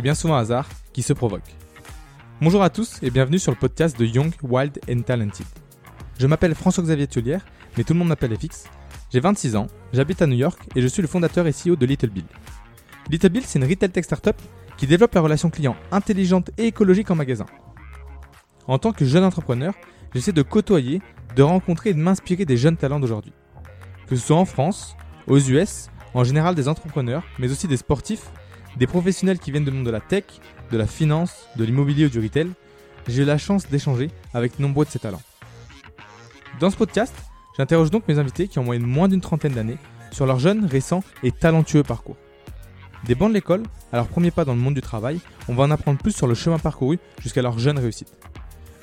est bien souvent hasard qui se provoque. Bonjour à tous et bienvenue sur le podcast de Young, Wild and Talented. Je m'appelle François-Xavier Tullière, mais tout le monde m'appelle FX. J'ai 26 ans, j'habite à New York et je suis le fondateur et CEO de Little Bill. Little Bill, c'est une retail tech startup qui développe la relation client intelligente et écologique en magasin. En tant que jeune entrepreneur, j'essaie de côtoyer, de rencontrer et de m'inspirer des jeunes talents d'aujourd'hui. Que ce soit en France, aux US, en général des entrepreneurs, mais aussi des sportifs, des professionnels qui viennent du monde de la tech, de la finance, de l'immobilier ou du retail, j'ai eu la chance d'échanger avec nombreux de ces talents. Dans ce podcast, j'interroge donc mes invités qui ont moyenne moins d'une trentaine d'années sur leur jeune, récent et talentueux parcours. Des bancs de l'école à leur premier pas dans le monde du travail, on va en apprendre plus sur le chemin parcouru jusqu'à leur jeune réussite.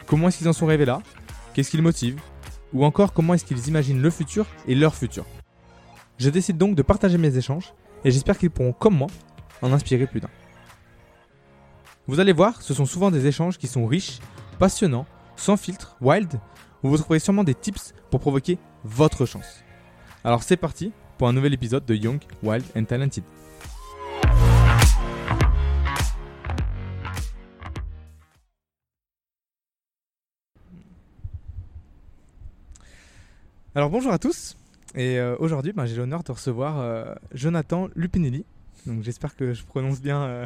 Comment est-ce qu'ils en sont arrivés là? Qu'est-ce qui les motive Ou encore comment est-ce qu'ils imaginent le futur et leur futur? Je décide donc de partager mes échanges et j'espère qu'ils pourront, comme moi, en inspirer plus d'un. Vous allez voir, ce sont souvent des échanges qui sont riches, passionnants, sans filtre, wild, où vous trouverez sûrement des tips pour provoquer votre chance. Alors c'est parti pour un nouvel épisode de Young, Wild and Talented. Alors bonjour à tous, et euh, aujourd'hui ben, j'ai l'honneur de recevoir euh, Jonathan Lupinelli. Donc j'espère que je prononce bien euh,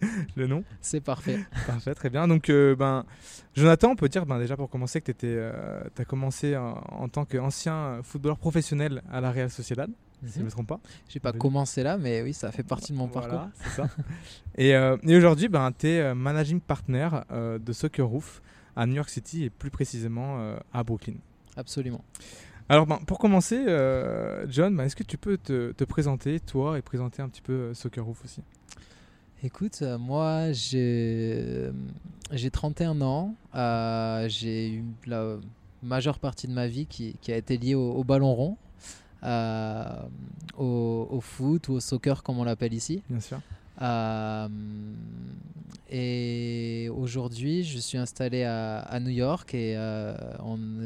le nom. C'est parfait. Parfait, très bien. Donc, euh, ben, Jonathan, on peut dire ben, déjà pour commencer que tu as commencé en, en tant qu'ancien footballeur professionnel à la Real Sociedad, si je ne me trompe pas. J'ai pas commencé là, mais oui, ça fait partie de mon Voilà, parcours. c'est ça. et euh, et aujourd'hui, ben, tu es managing partner euh, de Soccer Roof à New York City et plus précisément euh, à Brooklyn. Absolument. Alors, ben, pour commencer, euh, John, ben, est-ce que tu peux te, te présenter, toi, et présenter un petit peu euh, Soccer Roof aussi? Écoute, euh, moi, j'ai euh, j'ai 31 ans. euh, j'ai eu la majeure partie de ma vie qui, qui a été liée au, au ballon rond, au, au foot ou au soccer, comme on l'appelle ici. Bien sûr. Euh, et aujourd'hui, je suis installé à, à New York et euh,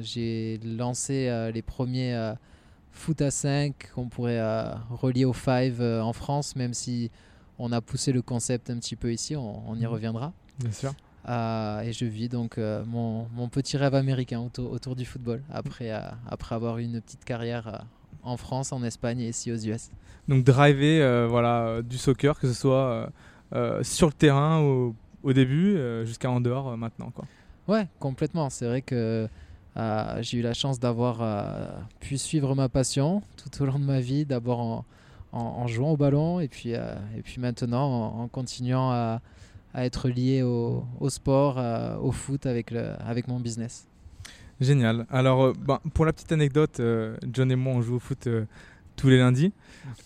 j'ai lancé euh, les premiers foot à 5 qu'on pourrait relier au 5 euh, en France, même si on a poussé le concept un petit peu ici, on, on y Mhm. reviendra. Bien sûr. Et je vis donc mon, mon petit rêve américain autour, autour du football, après, après avoir eu une petite carrière en France, en Espagne et ici aux US. Donc driver euh, voilà, euh, du soccer, que ce soit euh, sur le terrain au, au début jusqu'à en dehors maintenant. Quoi. Ouais, complètement. C'est vrai que j'ai eu la chance d'avoir pu suivre ma passion tout au long de ma vie, d'abord en, en- en jouant au ballon et puis, et puis maintenant en, en continuant à, à être lié au, au sport, au foot avec, le, avec mon business. Génial. Alors, euh, ben, pour la petite anecdote, euh, John et moi, on joue au foot euh, tous les lundis.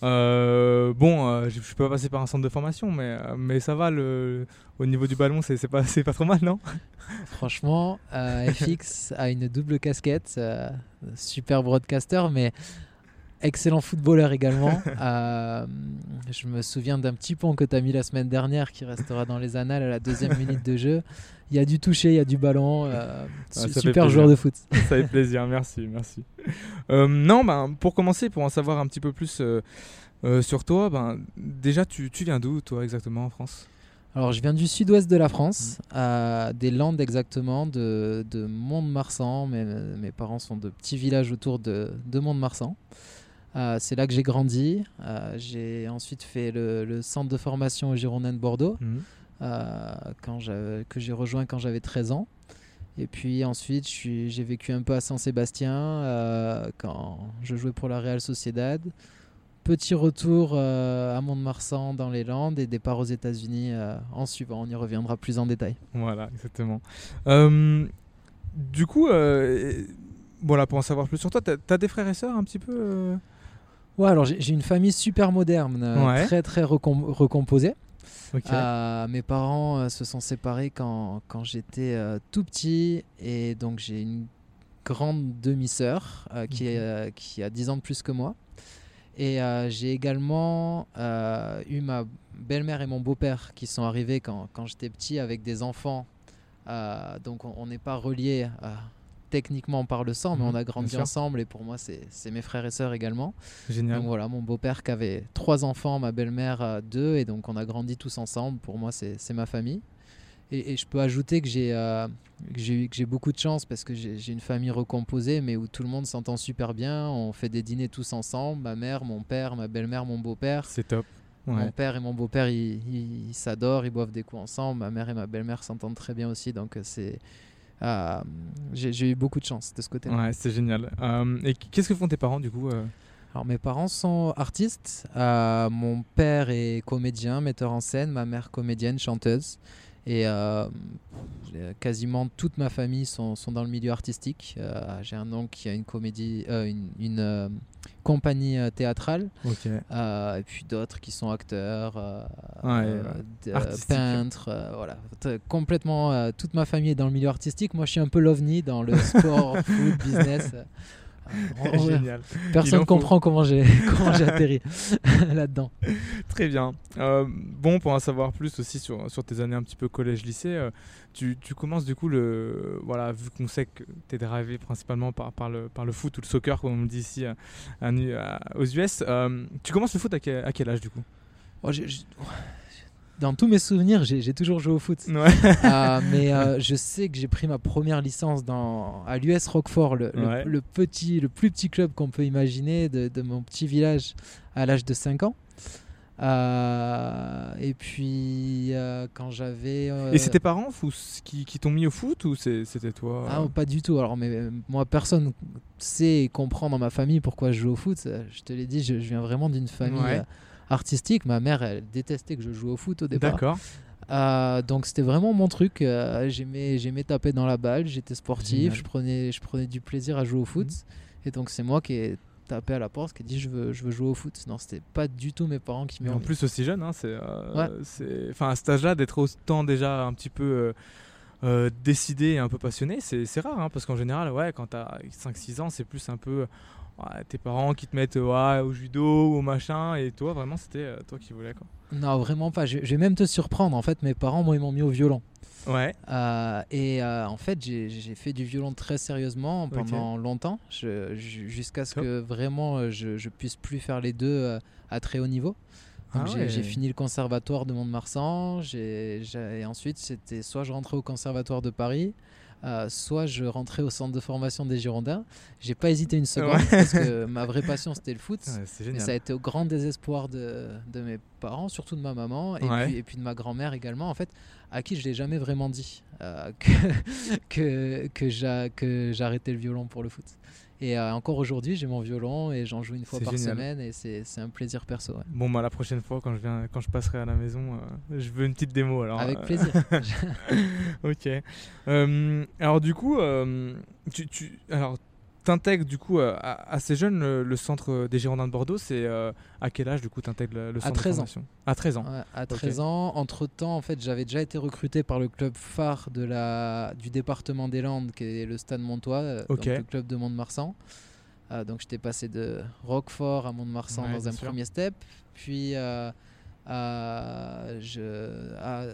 Bon, je ne suis pas passé par un centre de formation, mais, mais ça va, le, au niveau du ballon, c'est pas, pas trop mal, non? Franchement, FX a une double casquette, super broadcaster, mais excellent footballeur également. Euh, je me souviens d'un petit pont que tu as mis la semaine dernière qui restera dans les annales à la deuxième minute de jeu. Il y a du toucher, il y a du ballon. euh, Ah, super joueur de foot. Ça fait plaisir, merci, merci. Euh, non, ben, pour commencer, pour en savoir un petit peu plus sur toi, ben, déjà, tu, tu viens d'où, toi, exactement, en France? Alors, je viens du sud-ouest de la France, euh, des Landes exactement, de, de Mont-de-Marsan. Mes, mes parents sont de petits villages autour de, de Mont-de-Marsan. Euh, c'est là que j'ai grandi. Euh, j'ai ensuite fait le, le centre de formation au Girondin de Bordeaux, Mhm. euh, quand que j'ai rejoint quand j'avais 13 ans. Et puis ensuite, j'ai vécu un peu à Saint-Sébastien quand je jouais pour la Real Sociedad. Petit retour à Mont-de-Marsan dans les Landes et départ aux États-Unis en suivant. On y reviendra plus en détail. Voilà, exactement. Du coup, voilà, pour en savoir plus sur toi, t'as as des frères et sœurs un petit peu Ouais, alors j'ai une famille super moderne, euh, Ouais. très très recom- recomposée. Euh, mes parents euh, se sont séparés quand, quand j'étais euh, tout petit et donc j'ai une grande demi-sœur qui, est, Mhm. qui a 10 ans de plus que moi. Et j'ai également eu ma belle-mère et mon beau-père qui sont arrivés quand, quand j'étais petit avec des enfants. Donc on n'est pas reliés techniquement par le sang, mais Mhm, on a bien grandi ensemble et pour moi, c'est mes frères et sœurs également. Génial. Donc voilà, mon beau-père qui avait trois enfants, ma belle-mère euh, deux, et donc on a grandi tous ensemble. Pour moi, c'est ma famille. Et, et je peux ajouter que j'ai euh, que j'ai beaucoup de chance parce que j'ai une famille recomposée, mais où tout le monde s'entend super bien. On fait des dîners tous ensemble. Ma mère, mon père, ma belle-mère, mon beau-père. C'est top. Mon père et mon beau-père, ils ils- ils s'adorent, ils boivent des coups ensemble. Ma mère et ma belle-mère s'entendent très bien aussi. Donc euh, c'est euh, j'ai eu beaucoup de chance de ce côté-là. Ouais, c'est génial. Euh, et qu'est-ce que font tes parents du coup euh Alors mes parents sont artistes. Mon père est comédien, metteur en scène, ma mère comédienne, chanteuse. Et euh, quasiment toute ma famille sont, sont dans le milieu artistique. Euh, J'ai un oncle qui a une comédie, euh, une, une, compagnie théâtrale, Ok. euh, et puis d'autres qui sont acteurs, Ouais, peintres, voilà. Complètement, toute ma famille est dans le milieu artistique. Moi, je suis un peu l'ovni dans le sport, foot, business. Euh, Génial. Personne faut. comprend comment j'ai comment j'ai atterri là-dedans. Très bien. Euh, bon, pour en savoir plus aussi sur, sur tes années un petit peu collège-lycée, euh, tu, tu commences du coup le. Voilà, vu qu'on sait que tu es drivé principalement par, par, le, par le foot ou le soccer, comme on me dit ici à- à Nu- à- aux US, euh, tu commences le foot à quel, à quel âge du coup? Oh, Dans tous mes souvenirs, j'ai toujours joué au foot. Ouais. Euh, mais euh, je sais que j'ai pris ma première licence dans, à l'US Roquefort, le, le- Ouais. le petit, le plus petit club qu'on peut imaginer de, de mon petit village à l'âge de 5 ans. Euh, et puis quand j'avais... Et c'est tes parents fou- qui, qui t'ont mis au foot ou c'était toi Ah, pas du tout. Alors, mais moi, personne sait et comprend dans ma famille pourquoi je joue au foot. Je te l'ai dit, je, je viens vraiment d'une famille Ouais. Euh, artistique. Ma mère, elle détestait que je joue au foot au départ. D'accord. Euh, donc, c'était vraiment mon truc. Euh, j'aimais, j'aimais taper dans la balle. J'étais sportif. Génial. Je prenais, je prenais du plaisir à jouer au foot. Mhm. Et donc, c'est moi qui ai tapé à la porte, qui ai dit je veux, je veux jouer au foot. Non, c'était pas du tout mes parents qui m'ont en mis. plus aussi jeune, hein, c'est, euh, Ouais. c'est, enfin à cet âge-là d'être autant déjà un petit peu euh, décidé et un peu passionné, c'est, rare, hein, parce qu'en général, ouais, quand t'as 5-6 ans, c'est plus un peu ouais, tes parents qui te mettent ouais, au judo ou au machin, et toi vraiment c'était euh, toi qui voulais quoi. Non, vraiment pas. Je, je vais même te surprendre. En fait, mes parents, moi, ils m'ont mis au violon. Ouais. Euh, et en fait, j'ai fait du violon très sérieusement pendant longtemps, jusqu'à ce Top. que vraiment je, je puisse plus faire les deux à très haut niveau. Ah j'ai ouais. fini le conservatoire de Mont-de-Marsan. Et ensuite, c'était soit je rentrais au conservatoire de Paris, euh, soit je rentrais au centre de formation des Girondins. J'ai pas hésité une seconde Ouais. parce que ma vraie passion c'était le foot. Ouais, ça a été au grand désespoir de, de mes parents, surtout de ma maman, et, Ouais. puis, et puis de ma grand-mère également, en fait, à qui je l'ai jamais vraiment dit euh, que j'arrêtais le violon pour le foot. Et euh, encore aujourd'hui, j'ai mon violon et j'en joue une fois par génial. semaine, et c'est un plaisir perso. ouais. Bon bah la prochaine fois quand je viens, quand je passerai à la maison, euh, je veux une petite démo alors. Avec euh, plaisir. ok. Euh, alors du coup, tu, tu, alors t'intègres du coup euh, assez jeune le, le centre des Girondins de Bordeaux. C'est euh, à quel âge du coup t'intègres le, le centre 13 de ans. formation? À 13 ans. Ouais, à 13 ans, entre temps, en fait, j'avais déjà été recruté par le club phare de la, du département des Landes, qui est le Stade Montois, euh, donc le club de Mont-de-Marsan. Euh, donc j'étais passé de Roquefort à Mont-de-Marsan Ouais, dans un sûr. premier step. Puis, je, à-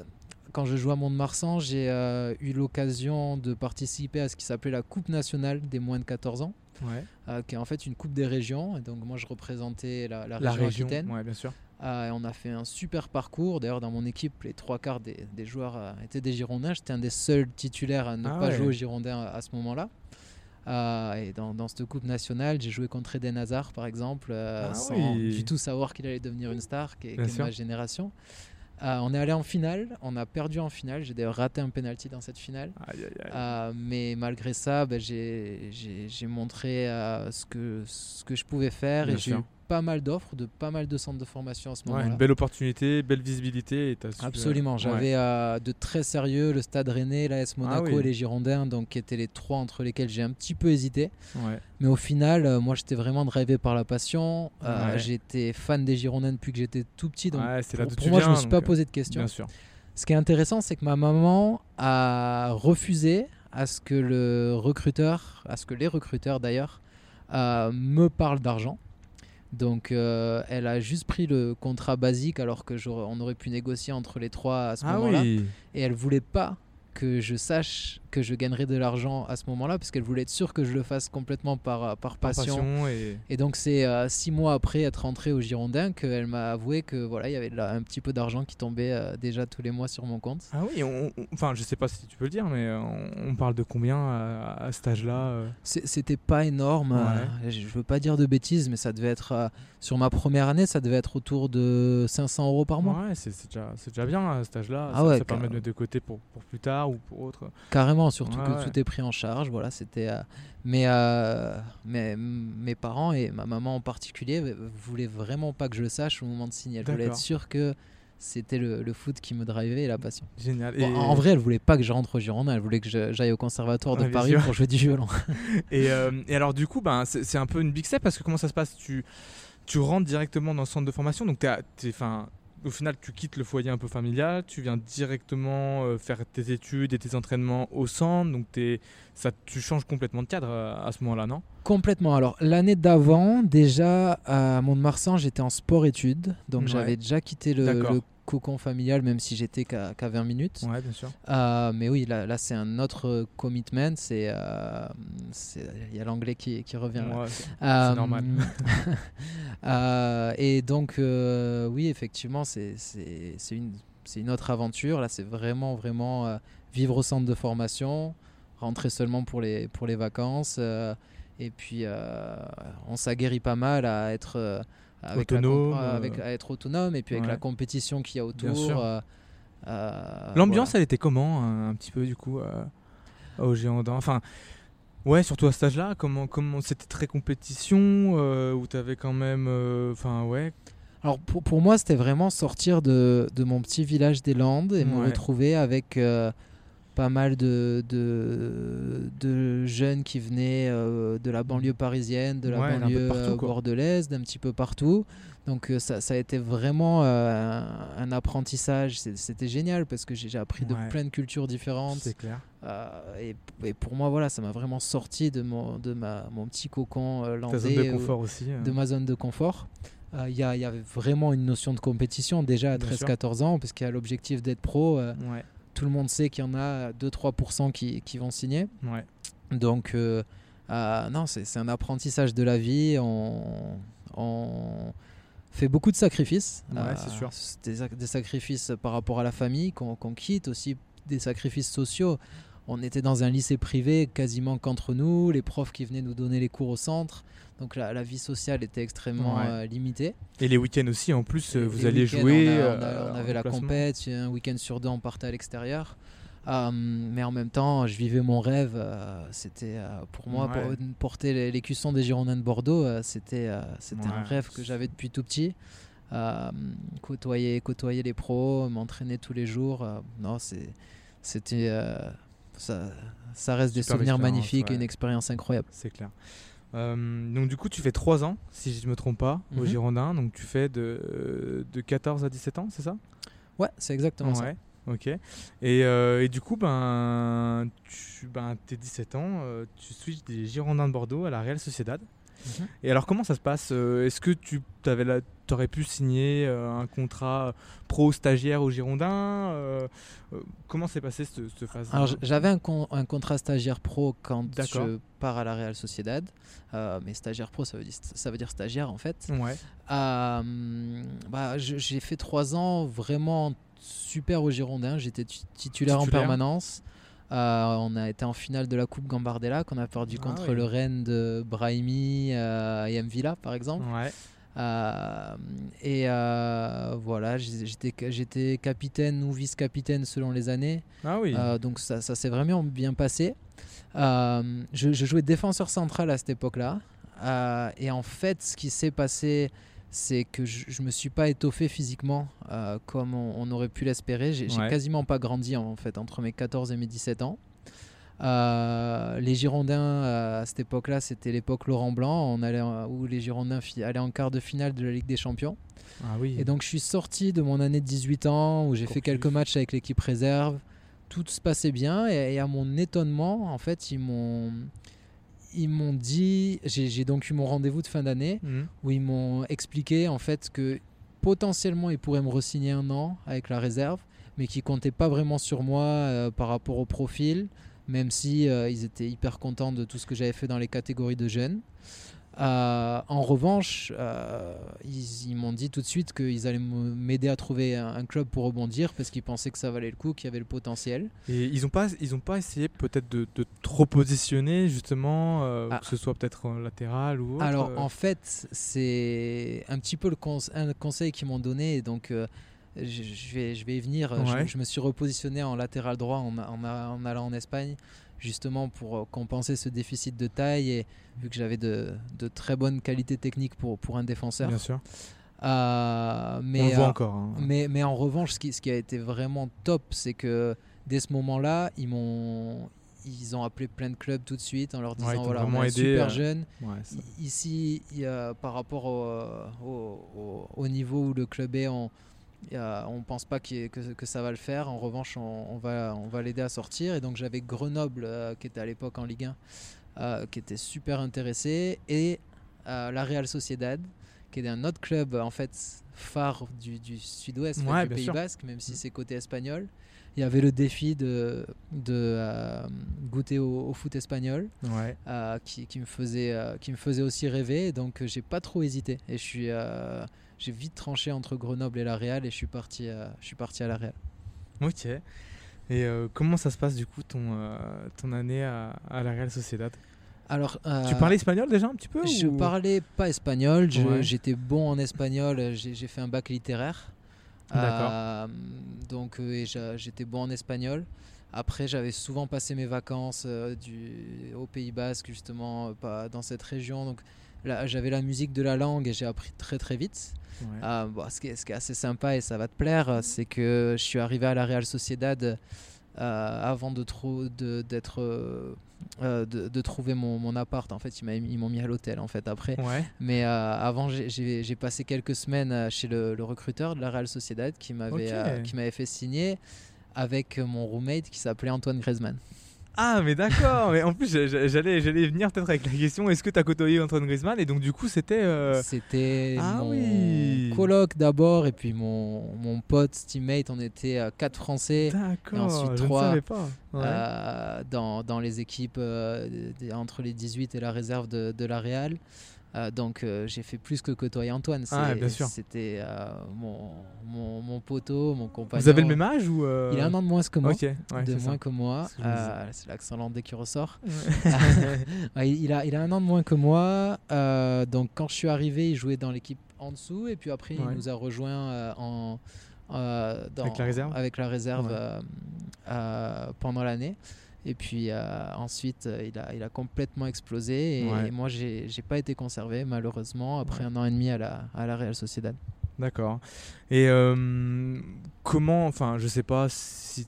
quand je jouais à Mont-de-Marsan, j'ai euh, eu l'occasion de participer à ce qui s'appelait la Coupe nationale des moins de 14 ans, Ouais. euh, qui est en fait une coupe des régions. Et donc moi, je représentais la, la La région, région. Ouais, bien sûr. Euh, et on a fait un super parcours. D'ailleurs, dans mon équipe, les trois quarts des, des joueurs étaient des Girondins. J'étais un des seuls titulaires à ne Ah pas ouais. jouer aux Girondins à, à ce moment-là. Euh, et dans, dans cette coupe nationale, j'ai joué contre Eden Hazard, par exemple, euh, Ah sans oui. du tout savoir qu'il allait devenir une star, qui est, ma génération. Euh, on est allé en finale, on a perdu en finale. J'ai d'ailleurs raté un penalty dans cette finale. Aïe, aïe, aïe. Euh, mais malgré ça, ben, j'ai- montré euh, ce, que, ce que je pouvais faire Bien et j'ai eu. Pas mal d'offres de pas mal de centres de formation à ce Ouais, moment-là. une belle opportunité, belle visibilité. Et su- Absolument, ouais. j'avais euh, de très sérieux le Stade Rennais, l'AS Monaco Ah oui. et les Girondins, donc qui étaient les trois entre lesquels j'ai un petit peu hésité. Ouais. Mais au final, euh, moi j'étais vraiment drivé par la passion. Euh. J'étais fan des Girondins depuis que j'étais tout petit, donc là pour, moi je viens, me suis pas euh, posé de questions. Bien sûr. Ce qui est intéressant, c'est que ma maman a refusé à ce que le recruteur, à ce que les recruteurs d'ailleurs, euh, me parlent d'argent. Donc euh, elle a juste pris le contrat basique alors que j'aurais- on aurait pu négocier entre les trois à ce Ah moment-là. oui. Et elle voulait pas que je sache que je gagnerais de l'argent à ce moment-là, parce qu'elle voulait être sûre que je le fasse complètement par, euh, par Par passion. et... Et donc c'est euh, six mois après être rentré au Girondin qu'elle m'a avoué que voilà il y avait là un petit peu d'argent qui tombait euh, déjà tous les mois sur mon compte. Ah oui, on- on- enfin je sais pas si tu peux le dire, mais on, on parle de combien à, à cet âge-là euh? C'était pas énorme. Ouais. euh, je veux pas dire de bêtises, mais ça devait être sur ma première année, ça devait être autour de 500 euros par mois. Ouais, c'est déjà, déjà bien à cet âge-là. Ah ça, ouais, ça permet de mettre de côté pour, pour plus tard ou pour autre. Carrément, surtout Ouais, que ouais. tout est pris en charge. Voilà, c'était. euh, mais, euh, mais mes parents et ma maman en particulier voulaient vraiment pas que je le sache au moment de signer. Elle voulait être sûre que c'était le, le foot qui me drivait et la passion. Génial. Bon, et, En vrai, elle voulait pas que je rentre au Girondin. Elle voulait que j'aille au conservatoire de Ouais, Paris pour jouer du violon. et, euh, et alors du coup, ben, c'est un peu une big step parce que comment ça se passe? Tu, tu rentres directement dans le centre de formation, donc t'es- 'fin, au final tu quittes le foyer un peu familial, tu viens directement euh, faire tes études et tes entraînements au centre, donc ça, tu changes complètement de cadre euh, à ce moment-là, non? Complètement. Alors, l'année d'avant, déjà à Mont-de-Marsan, j'étais en sport-études. Donc, Ouais. j'avais déjà quitté le, cocon familial, même si j'étais qu'à qu'à 20 minutes. Ouais, bien sûr. Euh, mais oui, là, là c'est un autre euh, commitment. C'est, euh, il y a l'anglais qui, qui revient. Ouais, c'est- Euh, normal. et donc, oui, effectivement, c'est, une, autre aventure. Là, c'est vraiment, vraiment vivre au centre de formation, rentrer seulement pour les, pour les vacances. euh, et puis, euh, on s'aguerrit pas mal à être. euh, avec Autonome, avec, à être autonome et puis avec Ouais. la compétition qu'il y a autour. L'ambiance, voilà. elle était comment un, un petit peu du coup au Girondin Enfin, ouais, surtout à cet âge-là, comment, comment c'était très compétition euh, où t'avais quand même, euh, enfin ouais, Alors pour, pour moi, c'était vraiment sortir de, de mon petit village des Landes et me retrouver avec euh, pas mal de, de, de jeunes qui venaient euh, de la banlieue parisienne, de la Ouais, banlieue partout, euh, bordelaise, d'un petit peu partout. Donc euh, ça, ça a été vraiment euh, un, apprentissage. C'était génial parce que j'ai appris de Ouais. plein de cultures différentes. c'est clair. Euh, et, et pour moi, voilà, ça m'a vraiment sorti de mon, de ma, mon petit cocon euh, Ta zone landais. de confort aussi. euh. de ma zone de confort. Euh, Il y, a- il y avait vraiment une notion de compétition déjà à Bien sûr. 13-14 ans, parce qu'il y a l'objectif d'être pro. euh, Ouais, tout le monde sait qu'il y en a 2-3% qui, qui vont signer. ouais. Donc, euh, euh, non, c'est un apprentissage de la vie. On, on fait beaucoup de sacrifices. Ouais, c'est sûr. Des, ac- des sacrifices par rapport à la famille qu'on qu'on quitte, aussi des sacrifices sociaux. On était dans un lycée privé quasiment qu'entre nous, les profs qui venaient nous donner les cours au centre. Donc la, la vie sociale était extrêmement Ouais. euh, limitée. Et les week-ends aussi, en plus, euh, Et vous alliez jouer. On, a- on a- euh, on avait la compète, un week-end sur deux, on partait à l'extérieur. Euh, mais en même temps, je vivais mon rêve. euh, c'était euh, pour moi Ouais. pour- porter les, les cuissons des Girondins de Bordeaux. c'était c'était un rêve que j'avais depuis tout petit. Côtoyer, côtoyer les pros, m'entraîner tous les jours. non, c'est c'était ça, ça reste des souvenirs magnifiques et une expérience incroyable. C'est clair. Euh, donc du coup, tu fais 3 ans, si je ne me trompe pas, au Mhm. Girondin. Donc tu fais de, de 14 à 17 ans, c'est ça? Ouais, c'est exactement ça. Ok. Et, euh, et du coup, ben, tu ben, es 17 ans, euh, tu switches des Girondins de Bordeaux à la Real Sociedad. Et alors, comment ça se passe euh, Est-ce que tu avais la- aurais pu signer euh, un contrat pro-stagiaire au Girondin Euh, Comment s'est passé cette, cette phase Alors j'avais un, con- un contrat stagiaire pro quand je pars à la Real Sociedad. Euh, mais stagiaire pro, ça veut dire, ça veut dire stagiaire en fait. Ouais, Euh, bah, j'ai fait trois ans vraiment super au Girondin. J'étais tu- titulaire, en permanence. Euh, on a été en finale de la Coupe Gambardella qu'on a perdu Ah contre oui. le Rennes de Brahimi euh, et Mvila par exemple. ouais. Euh, et euh, voilà, j'étais capitaine ou vice-capitaine selon les années. Ah oui. Donc ça, ça s'est vraiment bien passé. Je, je jouais défenseur central à cette époque-là. Et en fait, ce qui s'est passé, c'est que je, je me suis pas étoffé physiquement euh, comme on, on aurait pu l'espérer. J'ai Ouais. quasiment pas grandi en fait entre mes 14 et mes 17 ans. Euh, les Girondins euh, à cette époque-là, c'était l'époque Laurent Blanc, on allait où les Girondins allaient en quart de finale de la Ligue des Champions. ah oui. Et donc je suis sorti de mon année de 18 ans où j'ai fait quelques matchs avec l'équipe réserve. Tout se passait bien et, et à mon étonnement, en fait, ils m'ont ils m'ont dit, j'ai donc eu mon rendez-vous de fin d'année Mhm. où ils m'ont expliqué en fait que potentiellement ils pourraient me re-signer un an avec la réserve, mais qui comptaient pas vraiment sur moi euh, par rapport au profil, même si euh, ils étaient hyper contents de tout ce que j'avais fait dans les catégories de jeunes. Euh, en revanche, euh, ils, ils m'ont dit tout de suite qu'ils allaient m'aider à trouver un, un club pour rebondir parce qu'ils pensaient que ça valait le coup, qu'il y avait le potentiel. Et ils ont pas, ils ont pas essayé peut-être de, de trop positionner justement, euh, Ah. que ce soit peut-être latéral ou autre. Alors en fait, c'est un petit peu le conse- un conseil qu'ils m'ont donné, donc je, je vais, je vais y venir. Je- me suis repositionné en latéral droit en, en- en allant en Espagne, justement pour euh, compenser ce déficit de taille, et vu que j'avais de, de très bonnes qualités techniques pour, pour un défenseur. bien sûr. Euh, mais, On le voit euh, encore. hein. mais, mais en revanche, ce qui, ce qui a été vraiment top, c'est que dès ce moment-là, ils m'ont ils ont appelé plein de clubs tout de suite en leur disant voilà, on est super euh, jeune. Ouais, Ici, il y a- par rapport au, au- au- au niveau où le club est, on a- on pense pas ait- que, que ça va le faire. En revanche, on, on va, on va l'aider à sortir. Et donc, j'avais Grenoble, euh, qui était à l'époque en Ligue 1, euh, qui était super intéressé, et euh, la Real Sociedad, qui est un autre club en fait phare du, du sud-ouest, Ouais, du Pays sûr. Basque, même si Mm. c'est côté espagnol. Il y avait le défi de, de euh, goûter au, au foot espagnol ouais. euh, qui, qui me faisait euh, qui me faisait aussi rêver donc euh, j'ai pas trop hésité et je suis euh, j'ai vite tranché entre Grenoble et la Real et je suis parti euh, je suis parti à la Real. Ok. Et euh, comment ça se passe du coup ton, euh, ton année à, à la Real Sociedad? Alors euh, Tu parlais espagnol déjà un petit peu je ou- parlais pas espagnol Ouais. j'étais bon en espagnol j'ai fait un bac littéraire. D'accord. Donc j'étais bon en espagnol. Après j'avais souvent passé mes vacances du, au Pays Basque justement pas dans cette région. Donc j'avais la musique de la langue et j'ai appris très très vite Ouais. Ah, bon, ce, qui est, ce qui est assez sympa et ça va te plaire, euh, c'est que je suis arrivé à la Real Sociedad euh, avant de, trou- de, euh, de, de trouver mon, mon appart. En fait, ils, m'ont mis à l'hôtel en fait après. Ouais. Mais avant, j'ai, passé quelques semaines chez le, le recruteur de la Real Sociedad qui m'avait, qui m'avait fait signer avec mon roommate qui s'appelait Antoine Griezmann. Ah mais d'accord. mais en plus j'a- j'a- j'allais j'allais venir peut-être avec la question est-ce que tu as côtoyé Antoine Griezmann? Et donc du coup c'était. euh, C'était ah mon oui. coloc d'abord et puis mon, mon pote, teammate. On était euh, quatre Français. D'accord. ensuite trois. Ouais. euh, dans, dans les équipes euh, entre les 18 et la réserve de, de la Real. Euh, donc euh, j'ai fait plus que côtoyer Antoine. Ah, C'est- bien sûr. C'était euh, mon, mon, mon poteau, mon compagnon. Vous avez le même âge ou Il a un an de moins que moi. Ok. Ouais, de c'est moins ça. que moi. C'est l'accent landais qui ressort. Ouais. Il, a, il a un an de moins que moi. donc quand je suis arrivé, il jouait dans l'équipe en dessous. Et puis après, Ouais. il nous a rejoint en, dans- Avec la réserve avec la réserve, Ouais. pendant l'année. Et puis euh, ensuite, euh, il a, il a complètement explosé. Et, Ouais. et moi, j'ai pas été conservé, malheureusement, après un an et demi à la, à la Real Sociedad. D'accord. Et euh, comment, enfin, je sais pas si.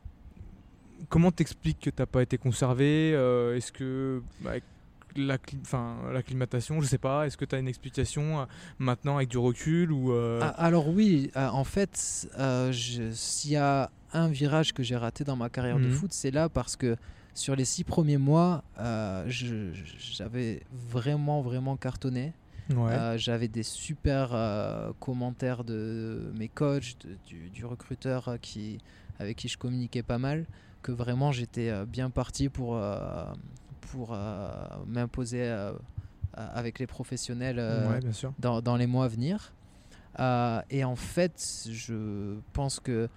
Comment t'expliques que t'as pas été conservé euh, Est-ce que bah, avec la, enfin, l'acclimatation, je sais pas. Est-ce que tu as une explication maintenant avec du recul ou euh, Ah, alors oui, euh, en fait, euh, s'il y a un virage que j'ai raté dans ma carrière de Mhm. foot, c'est là parce que sur les six premiers mois, euh, j'avais vraiment, vraiment cartonné. ouais. Euh, j'avais des super euh, commentaires de mes coachs, de- du, du recruteur qui, avec qui je communiquais pas mal, que vraiment j'étais bien parti pour, pour m'imposer avec les professionnels ouais, bien sûr. dans, dans les mois à venir. Et en fait, je pense que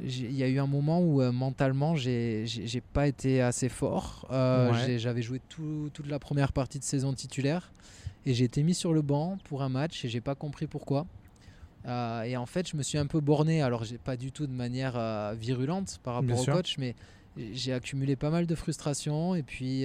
il y a eu un moment où euh, mentalement, j'ai pas été assez fort. Euh, Ouais. J'avais joué tout- toute la première partie de saison titulaire et j'ai été mis sur le banc pour un match et j'ai pas compris pourquoi. Euh, et en fait, je me suis un peu borné. Alors, j'ai pas du tout de manière euh, virulente par Bien rapport au sûr. coach, mais j'ai accumulé pas mal de frustration et puis.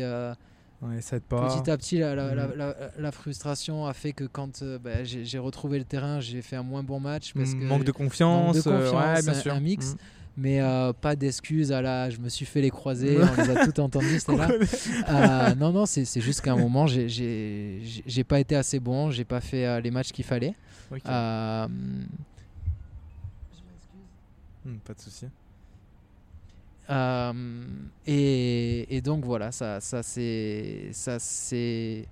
Ouais, ça aide pas. Petit à petit, la, la- la- Mhm. la- la frustration a fait que quand euh, bah, j'ai retrouvé le terrain, j'ai fait un moins bon match. Parce que manque de confiance. manque de euh, ouais, bien un- sûr. un mix. Mm. Mais euh, pas d'excuses à la je me suis fait les croiser, on les a là. Euh, non, non, c'est juste qu'à un moment, j'ai- pas été assez bon, j'ai pas fait les matchs qu'il fallait. Ok. Euh, Mm, pas de souci. Euh, et, et donc voilà, ça, ça c'est. Ça c'est.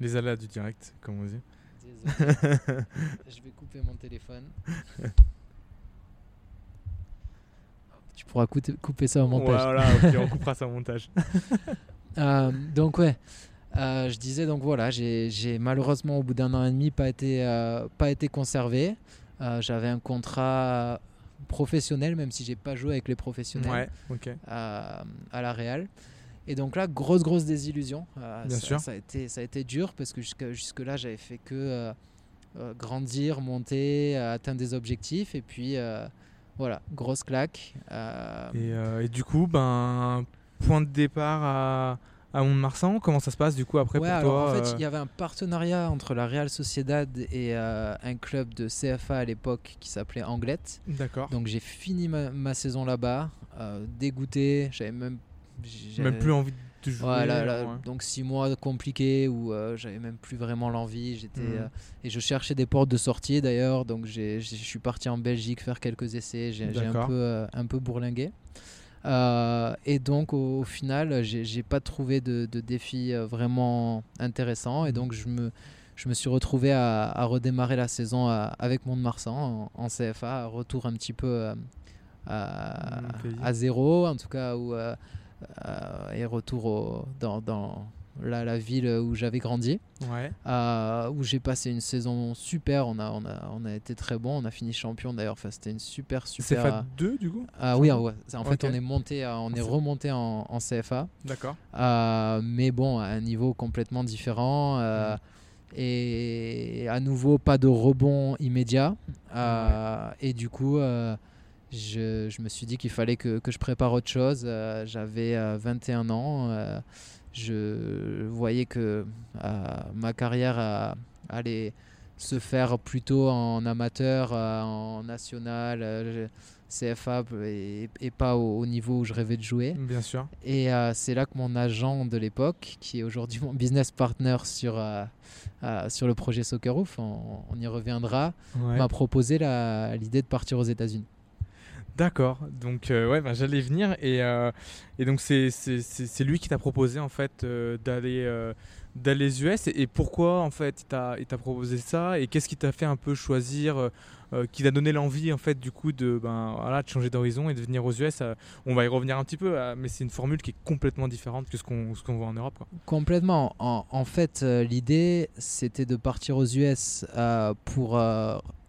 Les aléas du direct, comme on dit. Désolé. je vais couper mon téléphone. pourras couper, couper ça au montage. Voilà, ok, on coupera ça au montage. Euh, donc ouais, euh, je disais donc voilà, j'ai j'ai malheureusement au bout d'un an et demi pas été euh, pas été conservé. Euh, J'avais un contrat professionnel, même si j'ai pas joué avec les professionnels Ouais, ok. à, à la Real. Et donc là, grosse grosse désillusion. Euh, Bien ça, sûr. ça a été ça a été dur parce que jusque jusque là j'avais fait que euh, euh, grandir, monter, euh, atteindre des objectifs et puis euh, voilà, grosse claque. Euh, Et, euh, et du coup, ben, point de départ à, à Mont-de-Marsan, comment ça se passe du coup après ouais, pour alors toi en fait, euh, il y avait un partenariat entre la Real Sociedad et euh, un club de CFA à l'époque qui s'appelait Anglette. D'accord. Donc j'ai fini ma, ma saison là-bas, euh, dégoûté, j'avais même Même plus envie de jouer. Ouais, là, là, ouais. donc six mois compliqués où euh, j'avais même plus vraiment l'envie. J'étais euh, et je cherchais des portes de sortie d'ailleurs. Donc je suis parti en Belgique faire quelques essais. J'ai un peu euh, un peu bourlingué. Euh, et donc au, au final, j'ai pas trouvé de, de défi euh, vraiment intéressant. Et Mhm. donc je me je me suis retrouvé à, à redémarrer la saison à- avec Mont-de-Marsan en, en CFA, retour un petit peu euh, à, zéro, en tout cas, ou euh, euh, et retour au- dans, dans la, la ville où j'avais grandi, Ouais. euh, où j'ai passé une saison super. On a, on a, on a été très bon, on a fini champion d'ailleurs. Enfin, c'était une super, super. FA 2 du coup Ah oui, ouais. en fait, on est monté, à- on est C'est- remonté en, en CFA. D'accord. Euh, mais bon, à un niveau complètement différent. euh. Et à nouveau, pas de rebond immédiat. Euh, Et du coup, euh, je, je me suis dit qu'il fallait que, que je prépare autre chose. Euh, J'avais euh, 21 ans. euh, je voyais que euh, ma carrière euh, allait se faire plutôt en amateur, euh, en national, euh, CFA et, et pas au, au niveau où je rêvais de jouer. Bien sûr. Et c'est là que mon agent de l'époque, qui est aujourd'hui mon business partner sur, sur le projet Socceroof, on, on y reviendra, Ouais. m'a proposé l'idée de partir aux États-Unis. D'accord. Donc euh, ouais, ben, j'allais venir et, euh, et donc c'est c'est- c'est- c'est lui qui t'a proposé en fait euh, d'aller euh, d'aller aux US et, et pourquoi en fait il t'a proposé ça et qu'est-ce qui t'a fait un peu choisir qui t'a donné l'envie en fait du coup de ben voilà de changer d'horizon et de venir aux US on va y revenir un petit peu mais c'est une formule qui est complètement différente que ce qu'on ce qu'on voit en Europe quoi. Complètement. En, en fait, l'idée, c'était de partir aux US pour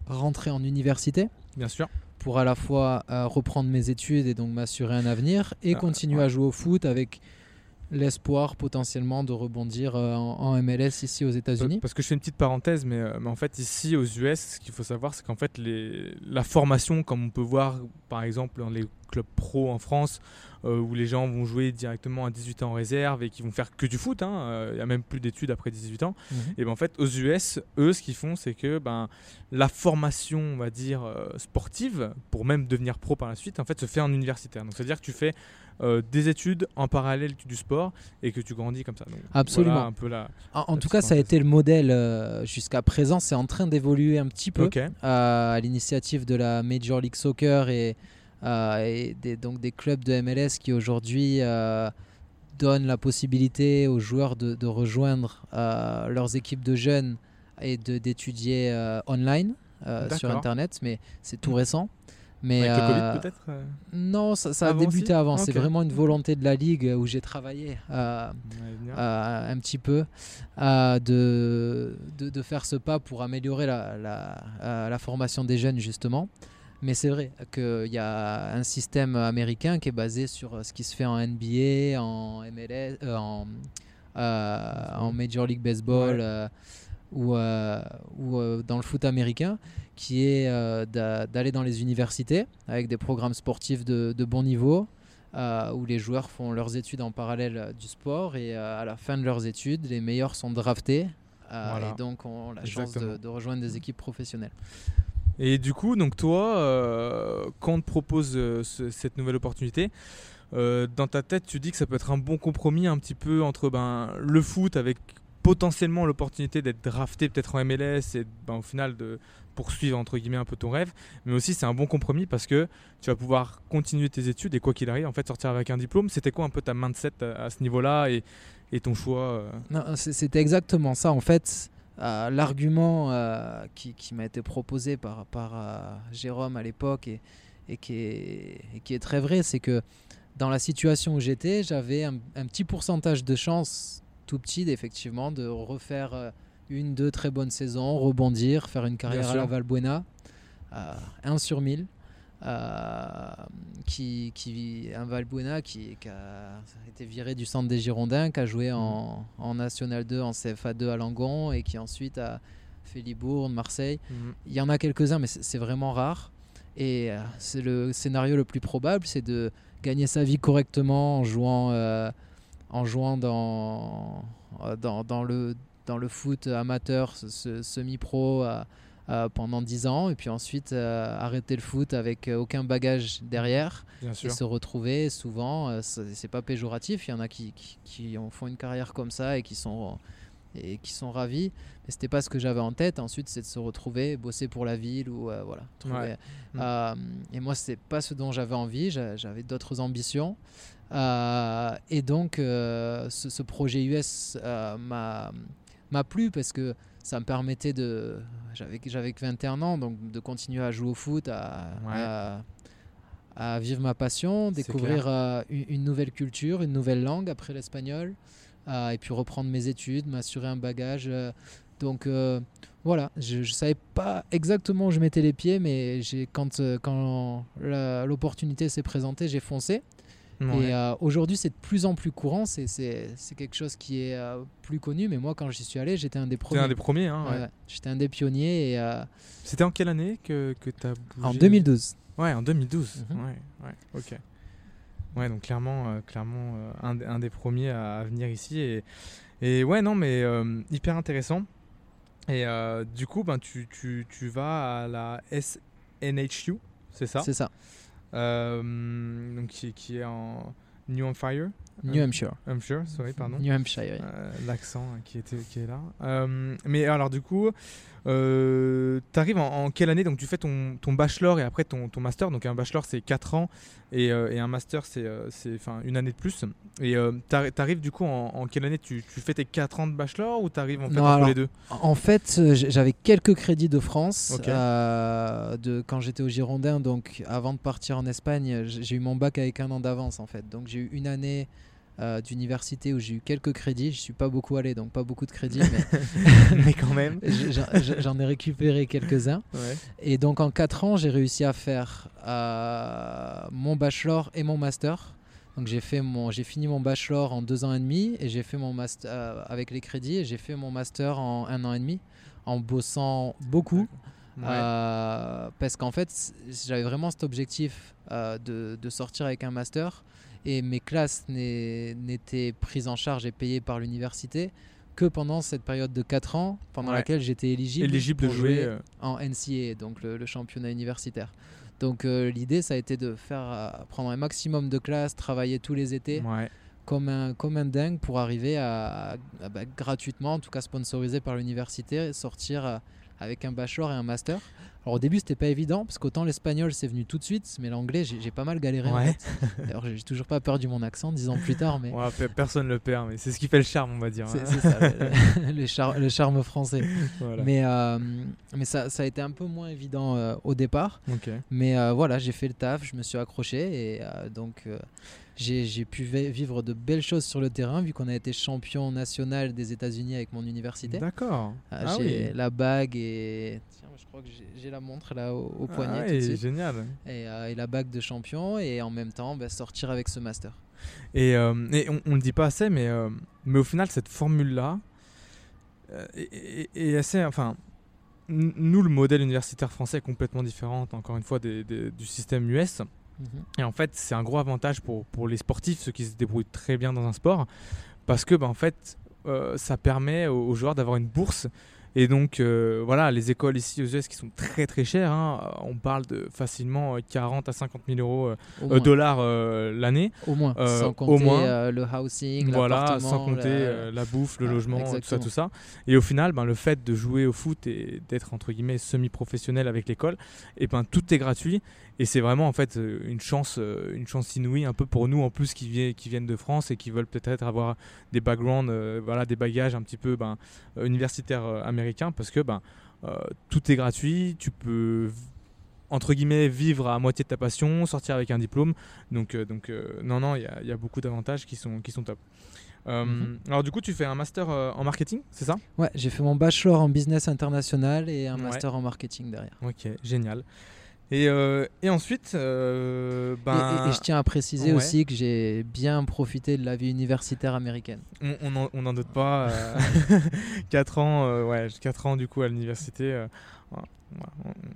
rentrer en université, Bien sûr. Pour à la fois euh, reprendre mes études et donc m'assurer un avenir, et Ah, continuer ouais. à jouer au foot avec l'espoir potentiellement de rebondir euh, en, MLS ici aux États-Unis. Parce que je fais une petite parenthèse, mais, euh, mais en fait, ici aux US, ce qu'il faut savoir, c'est qu'en fait, les, la formation, comme on peut voir par exemple dans les clubs pro en France, où les gens vont jouer directement à 18 ans en réserve et qui vont faire que du foot, hein, euh, il n'y a même plus d'études après 18 ans, Mhm. et ben en fait, aux US, eux, ce qu'ils font, c'est que ben, la formation, on va dire, euh, sportive, pour même devenir pro par la suite, en fait, se fait en universitaire. Donc, c'est-à-dire que tu fais euh, des études en parallèle du sport et que tu grandis comme ça. Donc, Absolument. voilà un peu la... En, en La tout cas, ça a été le modèle euh, jusqu'à présent. C'est en train d'évoluer un petit peu euh, à l'initiative de la Major League Soccer et, euh, et des, donc des clubs de MLS qui aujourd'hui euh, donnent la possibilité aux joueurs de, de rejoindre euh, leurs équipes de jeunes et d'étudier euh, online euh, sur. Internet. Mais c'est tout récent. Mais Avec le euh, Covid peut-être euh non, ça, ça a débuté aussi avant. C'est vraiment une volonté de la ligue où j'ai travaillé. euh, euh, un petit peu euh, de, de, de faire ce pas pour améliorer la, la, euh, la formation des jeunes justement. Mais c'est vrai qu'il y a un système américain qui est basé sur ce qui se fait en NBA, en MLS, euh, en, euh, en Major League Baseball Ouais. euh, ou, euh, ou euh, dans le foot américain, qui est euh, d'a- d'aller dans les universités avec des programmes sportifs de, de bon niveau, euh, où les joueurs font leurs études en parallèle euh, du sport et euh, à la fin de leurs études, les meilleurs sont draftés euh, Voilà. et donc ont la chance de rejoindre des équipes professionnelles. Et du coup, donc toi, euh, quand on te propose euh, ce- cette nouvelle opportunité, euh, dans ta tête, tu dis que ça peut être un bon compromis un petit peu entre ben, le foot avec potentiellement l'opportunité d'être drafté peut-être en MLS et ben, au final de poursuivre entre guillemets un peu ton rêve, mais aussi c'est un bon compromis parce que tu vas pouvoir continuer tes études et quoi qu'il arrive, en fait sortir avec un diplôme. C'était quoi un peu ta mindset à, à ce niveau-là et, ton choix Non, C'était exactement ça. En fait, euh, l'argument euh, qui, qui m'a été proposé par, par euh, Jérôme à l'époque et, et qui est, et qui est très vrai, c'est que dans la situation où j'étais, j'avais un, un petit pourcentage de chance, tout petit, effectivement, de refaire une, deux très bonnes saisons, rebondir, faire une carrière à la Valbuena, euh, 1 sur 1000. Euh, qui, qui, un Valbuena qui, qui a été viré du centre des Girondins, qui a joué en, en National 2, en CFA 2 à Langon et qui ensuite a fait Libourne, Marseille. Mhm. Il y en a quelques-uns, mais c'est vraiment rare. Et euh, c'est le scénario le plus probable, c'est de gagner sa vie correctement en jouant, euh, en jouant dans, dans, dans le, dans le foot amateur, ce- semi-pro euh, pendant 10 ans, et puis ensuite euh, arrêter le foot avec euh, aucun bagage derrière, Bien et se retrouver souvent, c'est pas péjoratif, il y en a qui, qui, qui en font une carrière comme ça et qui sont, et qui sont ravis, mais c'était pas ce que j'avais en tête. Ensuite, c'est de se retrouver, bosser pour la ville ou euh, voilà. trouver- Ouais. Mm. Et moi, c'est pas ce dont j'avais envie. j'a- J'avais d'autres ambitions. Euh, et donc, ce, ce projet US m'a m'a plu parce que ça me permettait de. J'avais j'avais que 21 ans, donc de continuer à jouer au foot, à, Ouais. à, à vivre ma passion, découvrir euh, une, nouvelle culture, une nouvelle langue après l'espagnol, euh, et puis reprendre mes études, m'assurer un bagage. euh, donc voilà, je ne savais pas exactement où je mettais les pieds, mais j'ai quand, l'opportunité s'est présentée, j'ai foncé. Ouais. Et euh, aujourd'hui, c'est de plus en plus courant. C'est, c'est, c'est quelque chose qui est euh, plus connu. Mais moi, quand j'y suis allé, j'étais un des premiers. un des premiers. Hein, Ouais, ouais. ouais. J'étais un des pionniers. Et, euh, C'était en quelle année que, que tu as bougé en 2012. Ouais, en 2012. Mhm. Ouais, ouais, ok. Ouais, donc clairement, clairement un, des- un des premiers à, à venir ici. Et, et ouais, non, mais hyper intéressant. Et du coup, ben, tu, tu, tu vas à la SNHU, c'est ça? C'est ça. Euh, donc qui, qui est en New Hampshire. New Euh, Hampshire. Hampshire, sorry, pardon. New Hampshire. oui. Euh, L'accent qui, était, qui est là. Mais alors, du coup, euh, tu arrives en, en quelle année Donc, tu fais ton, ton bachelor et après ton, ton master. Donc, un bachelor, c'est 4 ans et, euh, et un master, c'est euh, une année de plus. Et tu arrives du coup en, en quelle année tu, tu fais tes 4 ans de bachelor ou tu arrives en fait Non, entre alors, les deux? En fait, euh, j'avais quelques crédits de France euh, de, quand j'étais au Girondin. Donc, avant de partir en Espagne, j'ai eu mon bac avec un an d'avance en fait. Donc, j'ai eu une année euh, d'université où j'ai eu quelques crédits. Je suis pas beaucoup allé, donc pas beaucoup de crédits, mais Mais quand même. j'en ai récupéré quelques-uns. Ouais. Et donc, en 4 ans, j'ai réussi à faire euh, mon bachelor et mon master. Donc j'ai fait mon, j'ai fini mon bachelor en deux ans et demi et j'ai fait mon master euh, avec les crédits et j'ai fait mon master en un an et demi en bossant beaucoup Ouais. euh, parce qu'en fait j'avais vraiment cet objectif euh, de, de sortir avec un master et mes classes n'étaient prises en charge et payées par l'université que pendant cette période de 4 ans pendant Ouais. laquelle j'étais éligible, Éligible de jouer. jouer euh, en NCAA, donc le, le championnat universitaire. Donc euh, l'idée, ça a été de faire euh, prendre un maximum de classes, travailler tous les étés ouais. comme un, comme un dingue pour arriver à, à, bah, gratuitement, en tout cas sponsorisé par l'université, sortir avec un bachelor et un master. Alors au début, c'était pas évident parce qu'autant l'espagnol c'est venu tout de suite, mais l'anglais j'ai pas mal galéré. en Ouais. fait. D'ailleurs, j'ai toujours pas perdu mon accent dix ans plus tard, mais Ouais, pe- personne le perd, mais c'est ce qui fait le charme, on va dire. c'est hein. ça, le, le char- le charme français. Voilà. Mais, euh, mais ça, ça a été un peu moins évident euh, au départ. Ok. Mais euh, voilà, j'ai fait le taf, je me suis accroché et donc j'ai j'ai pu vi- vivre de belles choses sur le terrain vu qu'on a été champion national des États-Unis avec mon université. D'accord. Euh, ah j'ai oui. la bague et tiens, je crois que j'ai- la montre là au, au poignet Ah tout de ouais, suite. génial. Et, euh, et la bague de champion et en même temps bah, sortir avec ce master. Et, euh, et on, on le dit pas assez, mais, euh, mais au final, cette formule-là est, est- est assez. Enfin, nous, le modèle universitaire français est complètement différent, encore une fois, des- des- du système US. Et en fait, c'est un gros avantage pour, pour les sportifs, ceux qui se débrouillent très bien dans un sport, parce que, bah, en fait, euh, ça permet aux, aux joueurs d'avoir une bourse. Et donc, euh, voilà, les écoles ici aux US qui sont très très chères, hein, on parle de facilement euh, 40 à 50 000 euros, euh, euh, dollars euh, l'année. au moins, euh, sans au compter moins. euh, le housing, Voilà, sans compter la- euh, la bouffe, le Ah, logement, tout ça, tout ça. Et au final, ben, le fait de jouer au foot et d'être entre guillemets semi-professionnel avec l'école, et ben tout est gratuit. Et c'est vraiment en fait euh, une chance, euh, une chance inouïe un peu pour nous en plus qui, vie- qui viennent de France et qui veulent peut-être avoir des backgrounds, euh, voilà, des bagages un petit peu ben, universitaires américains parce que ben euh, tout est gratuit, tu peux entre guillemets, vivre à moitié de ta passion, sortir avec un diplôme. Donc, euh, donc non, non, il y a, y a beaucoup d'avantages qui sont, qui sont top. Euh, Mhm. Alors, du coup, tu fais un master euh, en marketing, c'est ça? Ouais, j'ai fait mon bachelor en business international et un Ouais. master en marketing derrière. Ok, génial. Et, euh, et ensuite, euh, Et- ben, et, et je tiens à préciser ouais. aussi que j'ai bien profité de la vie universitaire américaine. on, on en- on n'en doute pas. 4 ans, euh, ouais, 4 ans du coup à l'université. euh,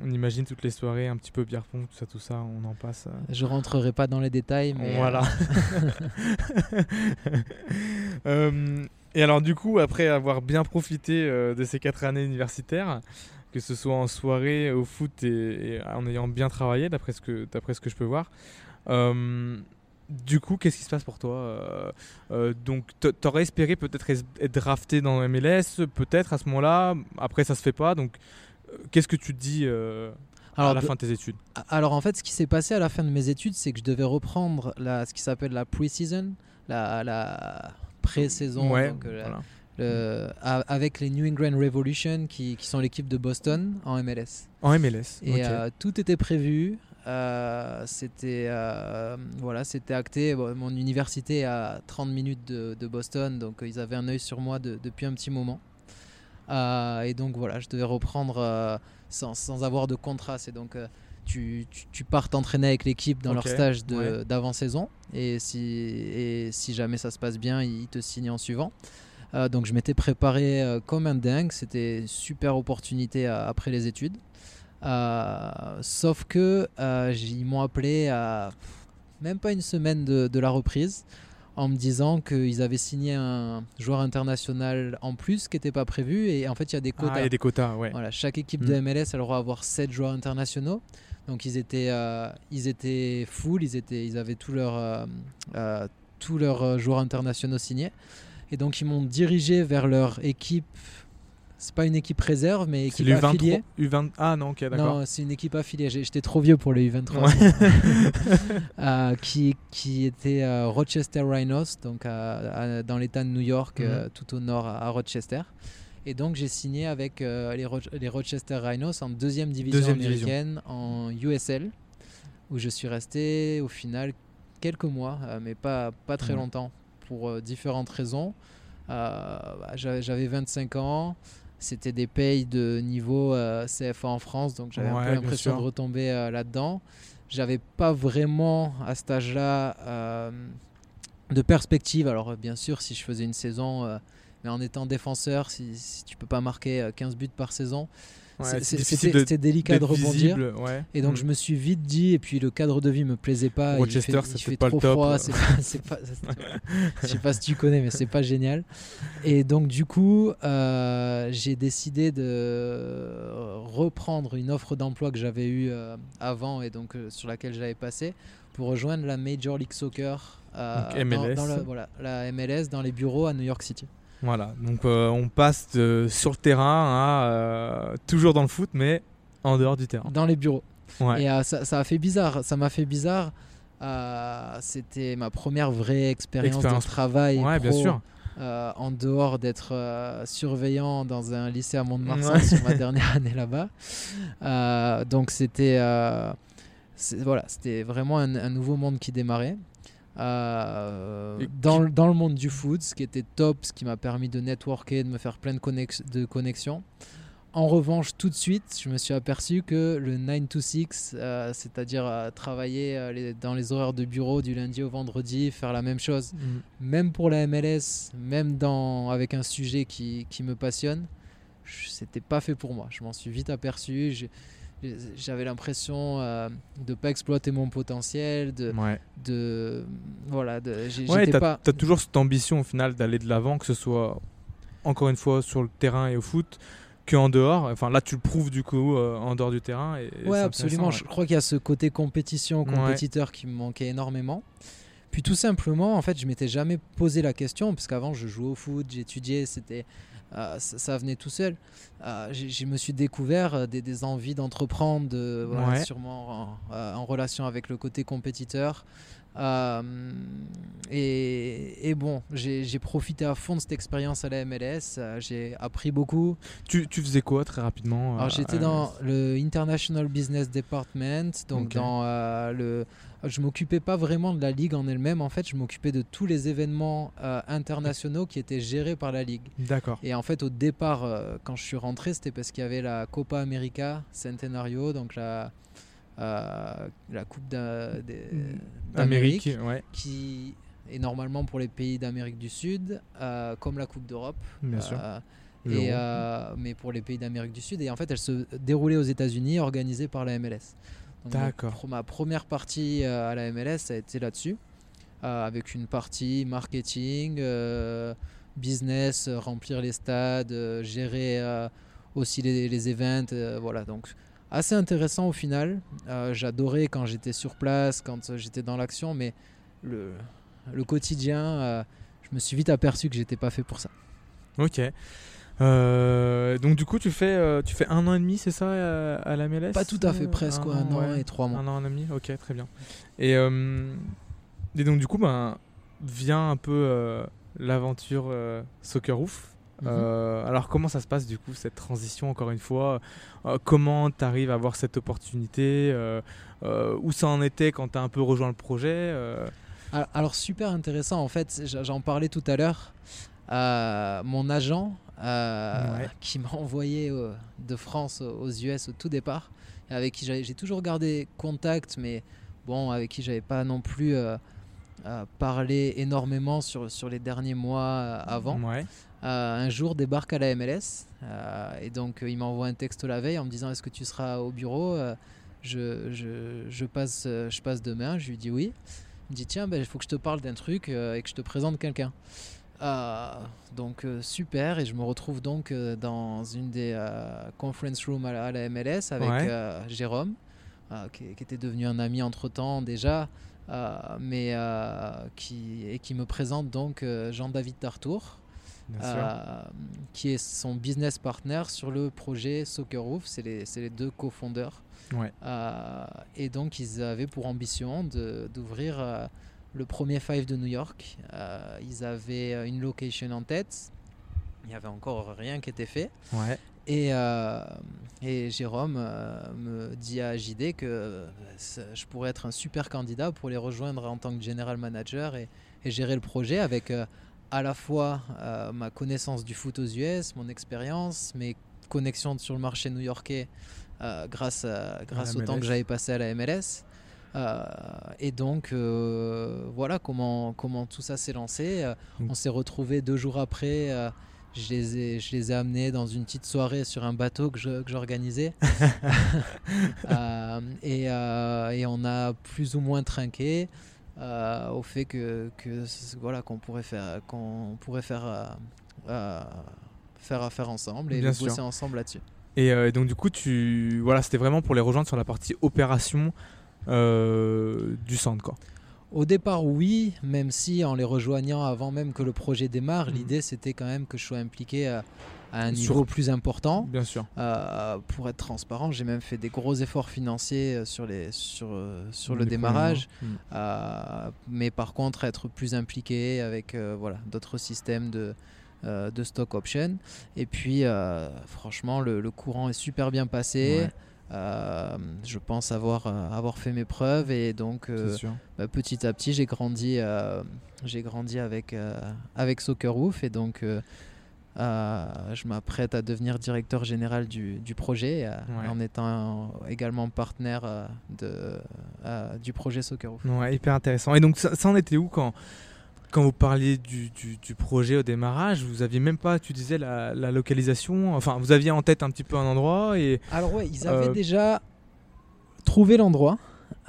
on, imagine toutes les soirées, un petit peu bière pong, tout ça, tout ça, on en passe. euh, Je rentrerai pas dans les détails, mais Voilà. Euh, et alors du coup, après avoir bien profité euh, de ces quatre années universitaires, que ce soit en soirée, au foot et, et en ayant bien travaillé, d'après ce que d'après ce que je peux voir. euh, du coup, qu'est-ce qui se passe pour toi? Euh, euh, Donc, t'aurais espéré peut-être être drafté dans MLS, peut-être à ce moment-là. Après, ça se fait pas. Donc, euh, qu'est-ce que tu te dis à la fin de tes études? Alors en fait, ce qui s'est passé à la fin de mes études, c'est que je devais reprendre la, ce qui s'appelle la pre-season, la, la pré-saison, Ouais, donc, la- avec les New England Revolution, qui, qui sont l'équipe de Boston en MLS. En MLS. Et euh, tout était prévu. euh, c'était euh, voilà, c'était acté. Bon, mon université est à 30 minutes de, de Boston, donc ils avaient un œil sur moi de- depuis un petit moment. Et donc voilà, je devais reprendre sans, sans avoir de contrat. C'est donc tu, tu, tu pars t'entraîner avec l'équipe dans leur stage ouais. d'avant-saison. Et si, et si jamais ça se passe bien, ils te signent en suivant. Euh, donc je m'étais préparé euh, comme un dingue. C'était une super opportunité euh, après les études. Sauf que ils m'ont appelé à même pas une semaine de, de la reprise en me disant qu'ils avaient signé un joueur international en plus qui n'était pas prévu et en fait il y a des quotas. Ah, il y a des quotas, ouais. Voilà, chaque équipe Mm. de MLS elle aura avoir 7 joueurs internationaux. Donc ils étaient, euh, ils étaient full, ils, étaient, ils avaient tous leurs euh, euh, tous leurs joueurs internationaux signés. Et donc ils m'ont dirigé vers leur équipe. C'est pas une équipe réserve, mais équipe l'U23. affiliée. U20... Ah non, ok, d'accord. Non, c'est une équipe affiliée. J'étais trop vieux pour les U23. Euh, qui, qui était euh, Rochester Rhinos, donc à- à- dans l'État de New York, Mhm. euh, tout au nord à, à Rochester. Et donc j'ai signé avec euh, les, Ro- les Rochester Rhinos en deuxième division Deuxième division. américaine en USL, où je suis resté au final quelques mois, mais pas, pas très Ouais. longtemps, pour euh, différentes raisons. Euh, bah, J'avais j'avais 25 ans, c'était des payes de niveau euh, CFA en France, donc j'avais Ouais, un peu l'impression de retomber là-dedans. J'avais pas vraiment à cet âge-là de perspective. Alors, bien sûr, si je faisais une saison, mais en étant défenseur, si, si tu peux pas marquer euh, 15 buts par saison, Ouais, c'était délicat de rebondir. visible, ouais. Et donc Mm. je me suis vite dit, et puis le cadre de vie me plaisait pas. il Rochester, fait, il fait pas le trop top. froid, pas, pas- je sais pas si tu connais, mais c'est pas génial. Et donc du coup, euh, j'ai décidé de reprendre une offre d'emploi que j'avais eue euh, avant et donc euh, sur laquelle j'avais passé pour rejoindre la Major League Soccer. euh, Donc, dans- MLS. Dans, la, voilà, la MLS dans les bureaux à New York City. Voilà, donc euh, on passe de- sur le terrain à euh, toujours dans le foot, mais en dehors du terrain. Dans les bureaux. Ouais. Et euh, ça, ça a fait bizarre. Ça m'a fait bizarre. C'était ma première vraie expérience Expérience. de travail. Ouais, bien pro, sûr. euh, en dehors d'être surveillant dans un lycée à Mont-de-Marsan Ouais. sur ma dernière année là-bas. Donc c'était voilà, c'était vraiment un, un nouveau monde qui démarrait. Euh, dans, le- dans le monde du foot, ce qui était top, ce qui m'a permis de networker, de me faire plein de, connex- de connexions. En revanche, tout de suite, je me suis aperçu que le 9 to 6, euh, c'est-à-dire euh, travailler euh, les- dans les horaires de bureau du lundi au vendredi, faire la même chose, Mm. même pour la MLS, même dans, avec un sujet qui, qui me passionne, c'était pas fait pour moi. Je m'en suis vite aperçu. J'avais l'impression euh, de pas exploiter mon potentiel, de, Ouais, de voilà, de, ouais t'as pas. t'as toujours cette ambition au final d'aller de l'avant, que ce soit encore une fois sur le terrain et au foot, qu'en dehors. Enfin là, tu le prouves du coup euh, en dehors du terrain. Et, et Ouais, c'est absolument. Je crois qu'il y a ce côté compétition, compétiteur qui me manquait énormément. Puis tout simplement, en fait, je m'étais jamais posé la question, parce qu'avant, je jouais au foot, j'étudiais, c'était, ça, ça venait tout seul. J'ai- je me suis découvert euh, des, des envies d'entreprendre, de, voilà, Ouais. sûrement en, euh, en relation avec le côté compétiteur, Euh, et, et bon, j'ai profité à fond de cette expérience à la MLS. j'ai appris beaucoup. Tu, tu faisais quoi très rapidement Alors j'étais dans le International Business Department, donc dans euh, le. Je m'occupais pas vraiment de la ligue en elle-même. En fait, je m'occupais de tous les événements euh, internationaux qui étaient gérés par la ligue. D'accord. Et en fait, au départ, euh, quand je suis rentré, c'était parce qu'il y avait la Copa América Centenario, donc la euh, la Coupe d'Amérique, ouais, qui est normalement pour les pays d'Amérique du Sud, comme la Coupe d'Europe. bien sûr. Et, mais pour les pays d'Amérique du Sud. Et en fait, elle se déroulait aux États-Unis, organisée par la MLS. D'accord. Ma première partie euh, à la MLS, ça a été là-dessus, euh, avec une partie marketing, euh, business, remplir les stades, gérer aussi les, les events. voilà, donc assez intéressant au final. J'adorais quand j'étais sur place, quand j'étais dans l'action, mais le, le quotidien, je me suis vite aperçu que j'étais pas fait pour ça. Ok. Euh, donc du coup, tu fais, euh, tu fais un an et demi, c'est ça, à, à la MLS Pas tout à fait, euh, presque un, an ouais. et trois mois. Un an, et demi, ok, très bien. Et, euh, et donc du coup, ben, vient un peu euh, l'aventure euh, Soccer Roof. Mhm. Euh, alors comment ça se passe du coup cette transition encore une fois? Euh, Comment tu arrives à avoir cette opportunité? Euh, euh, Où ça en était quand tu as un peu rejoint le projet Euh, Alors, super intéressant en fait, j'en parlais tout à l'heure. Euh, mon agent euh, Ouais. qui m'a envoyé euh, de France aux US au tout départ, avec qui j'ai toujours gardé contact, mais bon, avec qui j'avais pas non plus euh, parlé énormément sur, sur les derniers mois avant. Ouais. Un jour débarque à la MLS et donc il m'envoie un texte la veille en me disant est-ce que tu seras au bureau je, je, je passe, je passe demain, je lui dis oui. Il me dit tiens, ben, il faut que je te parle d'un truc et que je te présente quelqu'un. Euh, donc euh, super et je me retrouve donc euh, dans une des conference rooms à la, à la MLS avec Ouais. Jérôme qui, qui était devenu un ami entre temps déjà mais qui, et qui me présente donc Jean-David Tartour qui est son business partner sur le projet Soccer Roof. C'est les, les deux cofondeurs. Ouais. Et donc, ils avaient pour ambition d'ouvrir le premier Five de New York. Euh, ils avaient euh, une location en tête. Il n'y avait encore rien qui était fait. Ouais. Et, euh, et Jérôme euh, me dit à JD que je pourrais être un super candidat pour les rejoindre en tant que general manager et, et gérer le projet avec à la fois ma connaissance du foot aux US, mon expérience, mes connexions sur le marché new-yorkais grâce, à, grâce au temps que j'avais passé à la MLS. Euh, et donc euh, voilà comment, comment tout ça s'est lancé. Euh, On s'est retrouvés deux jours après. euh, je les, ai, je les ai amenés dans une petite soirée sur un bateau que j'organisais. Et, et on a plus ou moins trinqué au fait que, que voilà qu'on pourrait faire qu'on pourrait faire faire affaire ensemble et Bien bosser sûr. ensemble là-dessus. Et donc du coup, tu voilà, c'était vraiment pour les rejoindre sur la partie opération du centre, quoi. Au départ, oui, même si en les rejoignant avant même que le projet démarre, Mhm. l'idée c'était quand même que je sois impliqué à, à un Sur- niveau plus important. Bien sûr. Euh, pour être transparent, j'ai même fait des gros efforts financiers euh, sur, les, sur, euh, sur le Les démarrage. Mm. Euh, mais par contre, être plus impliqué avec euh, voilà, d'autres systèmes de, euh, de stock option. Et puis, euh, franchement, le, le courant est super bien passé. Ouais. Euh, je pense avoir, euh, avoir fait mes preuves et donc euh, bah, petit à petit j'ai grandi, euh, j'ai grandi avec, avec Soccer Roof et donc je m'apprête à devenir directeur général du, du projet Ouais. en étant également partenaire de, du projet Soccer Roof. Ouais, hyper intéressant. Et donc ça, ça en était où quand quand vous parliez du, du, du projet au démarrage Vous aviez même pas, tu disais la, la localisation. Enfin, vous aviez en tête un petit peu un endroit et Alors ouais, ils avaient Euh, déjà trouvé l'endroit.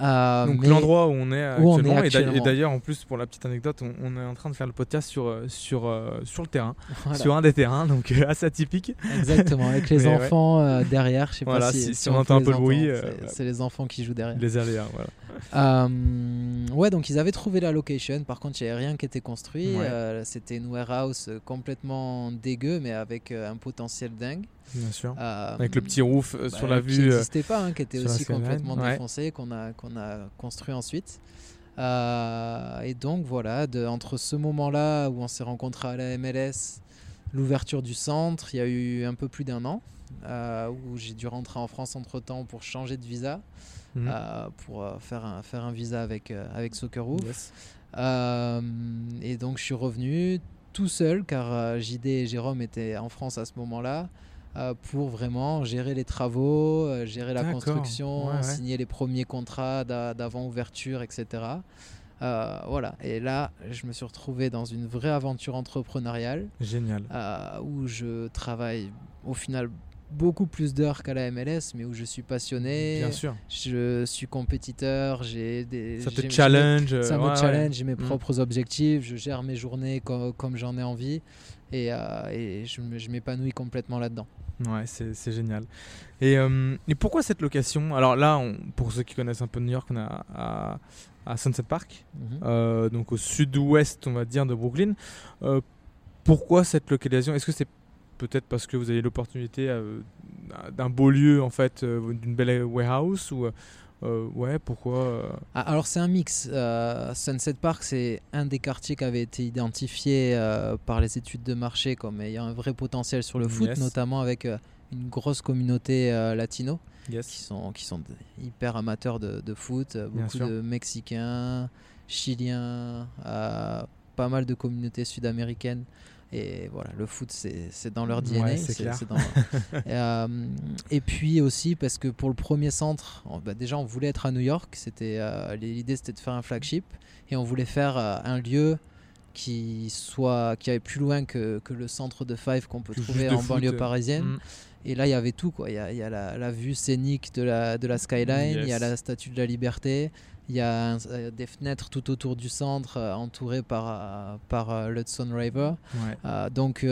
Euh, donc l'endroit où on est on actuellement. Et d'ailleurs, en plus, pour la petite anecdote, on, on est en train de faire le podcast sur euh, sur euh, sur le terrain, Voilà. sur un des terrains, donc assez atypique. Exactement, avec les Mais enfants derrière. Je sais Voilà, pas si, si- on peut entend un peu le bruit, c'est- les enfants qui jouent derrière. Les aléas, voilà. Euh, ouais, donc ils avaient trouvé la location. Par contre, il n'y avait rien qui était construit. Ouais. Euh, C'était une warehouse complètement dégueu, mais avec un potentiel dingue. Bien sûr. Euh, Avec le petit roof bah, sur la qui vue. n'existait pas, hein, qui était aussi complètement ouais. défoncé, qu'on a, qu'on a construit ensuite. Euh, et donc voilà, de, entre ce moment-là où on s'est rencontrés à la MLS, l'ouverture du centre, il y a eu un peu plus d'un an, euh, où j'ai dû rentrer en France entre-temps pour changer de visa, Mhm. euh, pour faire, un, faire un visa avec, avec Socceroof. Yes. Et donc je suis revenu tout seul car JD et Jérôme étaient en France à ce moment-là pour vraiment gérer les travaux, euh, gérer la construction, Ouais, ouais. signer les premiers contrats d'a- d'avant-ouverture, etc. Euh, voilà, et là je me suis retrouvé dans une vraie aventure entrepreneuriale Génial. euh, où je travaille au final beaucoup plus d'heures qu'à la MLS, mais où je suis passionné, Bien sûr. je suis compétiteur, j'ai des... Ça te challenge. ça euh, me ouais. challenge, j'ai mes Mm. propres objectifs, je gère mes journées co- comme j'en ai envie et, euh, et je me- je m'épanouis complètement là-dedans. Ouais, c'est génial. Et, euh, et pourquoi cette location? Alors là, on- pour ceux qui connaissent un peu New York, on est à, Sunset Park, Mhm. euh, donc au sud-ouest, on va dire, de Brooklyn. Euh, pourquoi cette localisation? Est-ce que c'est peut-être parce que vous avez l'opportunité d'un beau lieu, en fait, d'une belle warehouse ou euh, ouais, pourquoi euh, Ah, alors c'est un mix. Euh, Sunset Park, c'est un des quartiers qui avait été identifié par les études de marché comme ayant un vrai potentiel sur le foot, Yes. notamment avec une grosse communauté latino. qui sont, qui sont hyper amateurs de, de foot, beaucoup de Mexicains, Chiliens, pas mal de communautés sud-américaines. Et voilà, le foot, c'est dans leur Ouais, DNA. c'est dans- euh, et puis aussi parce que pour le premier centre, on- bah, déjà on voulait être à New York. C'était euh, l'idée c'était de faire un flagship et on voulait faire euh, un lieu qui soit qui aille plus loin que, que le centre de Five qu'on peut trouver en foot, banlieue parisienne. Mm. Et là, il y avait tout. Quoi. Il y a, il y a la, la vue scénique de la, de la skyline, il y a la statue de la liberté, il y a euh, des fenêtres tout autour du centre, euh, entourées par, euh, par l'Hudson River. Ouais. Donc,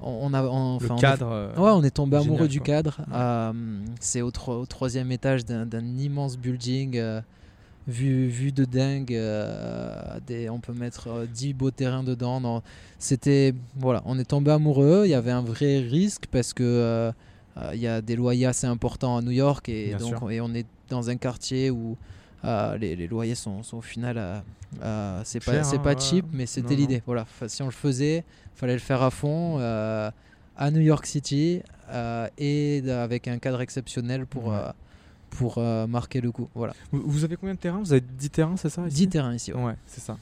on, a. on- cadre. euh, Ouais, on est tombé génial, amoureux du quoi. cadre. Ouais. Euh, c'est au, tro- au troisième étage d'un immense building. euh, vue, vue de dingue. euh, des, on peut mettre euh, 10 beaux terrains dedans. C'était. Voilà, on est tombé amoureux. Il y avait un vrai risque parce que. il y a des loyers assez importants à New York et, Bien donc, sûr. et on est dans un quartier où euh, les, les loyers sont, sont au final euh, euh, c'est pas, hein, pas ouais. cheap mais c'était l'idée voilà si on le faisait fallait le faire à fond euh, à New York City euh, et avec un cadre exceptionnel pour, Ouais. pour marquer le coup. Voilà. Vous, vous avez combien de terrains? Vous avez 10 terrains, c'est ça ici? 10 terrains ici. ouais. Ouais, c'est ça.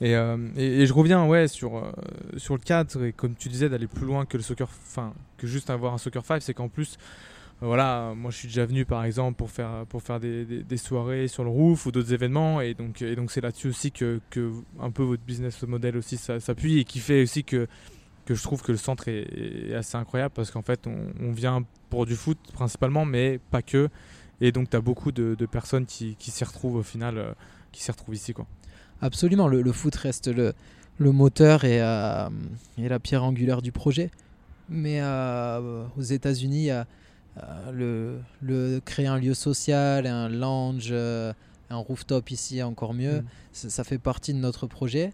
Et, et, et je reviens ouais, sur, sur le cadre, et comme tu disais, d'aller plus loin que le soccer, enfin, que juste avoir un soccer 5, c'est qu'en plus, voilà, moi je suis déjà venu par exemple pour faire, pour faire des, des- soirées sur le roof ou d'autres événements, et donc et donc c'est là-dessus aussi que, que un peu votre business model aussi s'appuie et qui fait aussi que, que je trouve que le centre est, assez incroyable parce qu'en fait on, vient pour du foot principalement, mais pas que. Et donc tu as beaucoup de, personnes qui, qui s'y retrouvent au final, euh, qui s'y retrouvent ici. Quoi. Absolument, le, foot reste le, le moteur et, euh, et la pierre angulaire du projet. Mais euh, aux États-Unis, le, le créer un lieu social, un lounge, euh, un rooftop ici encore mieux, Mm. ça, ça fait partie de notre projet.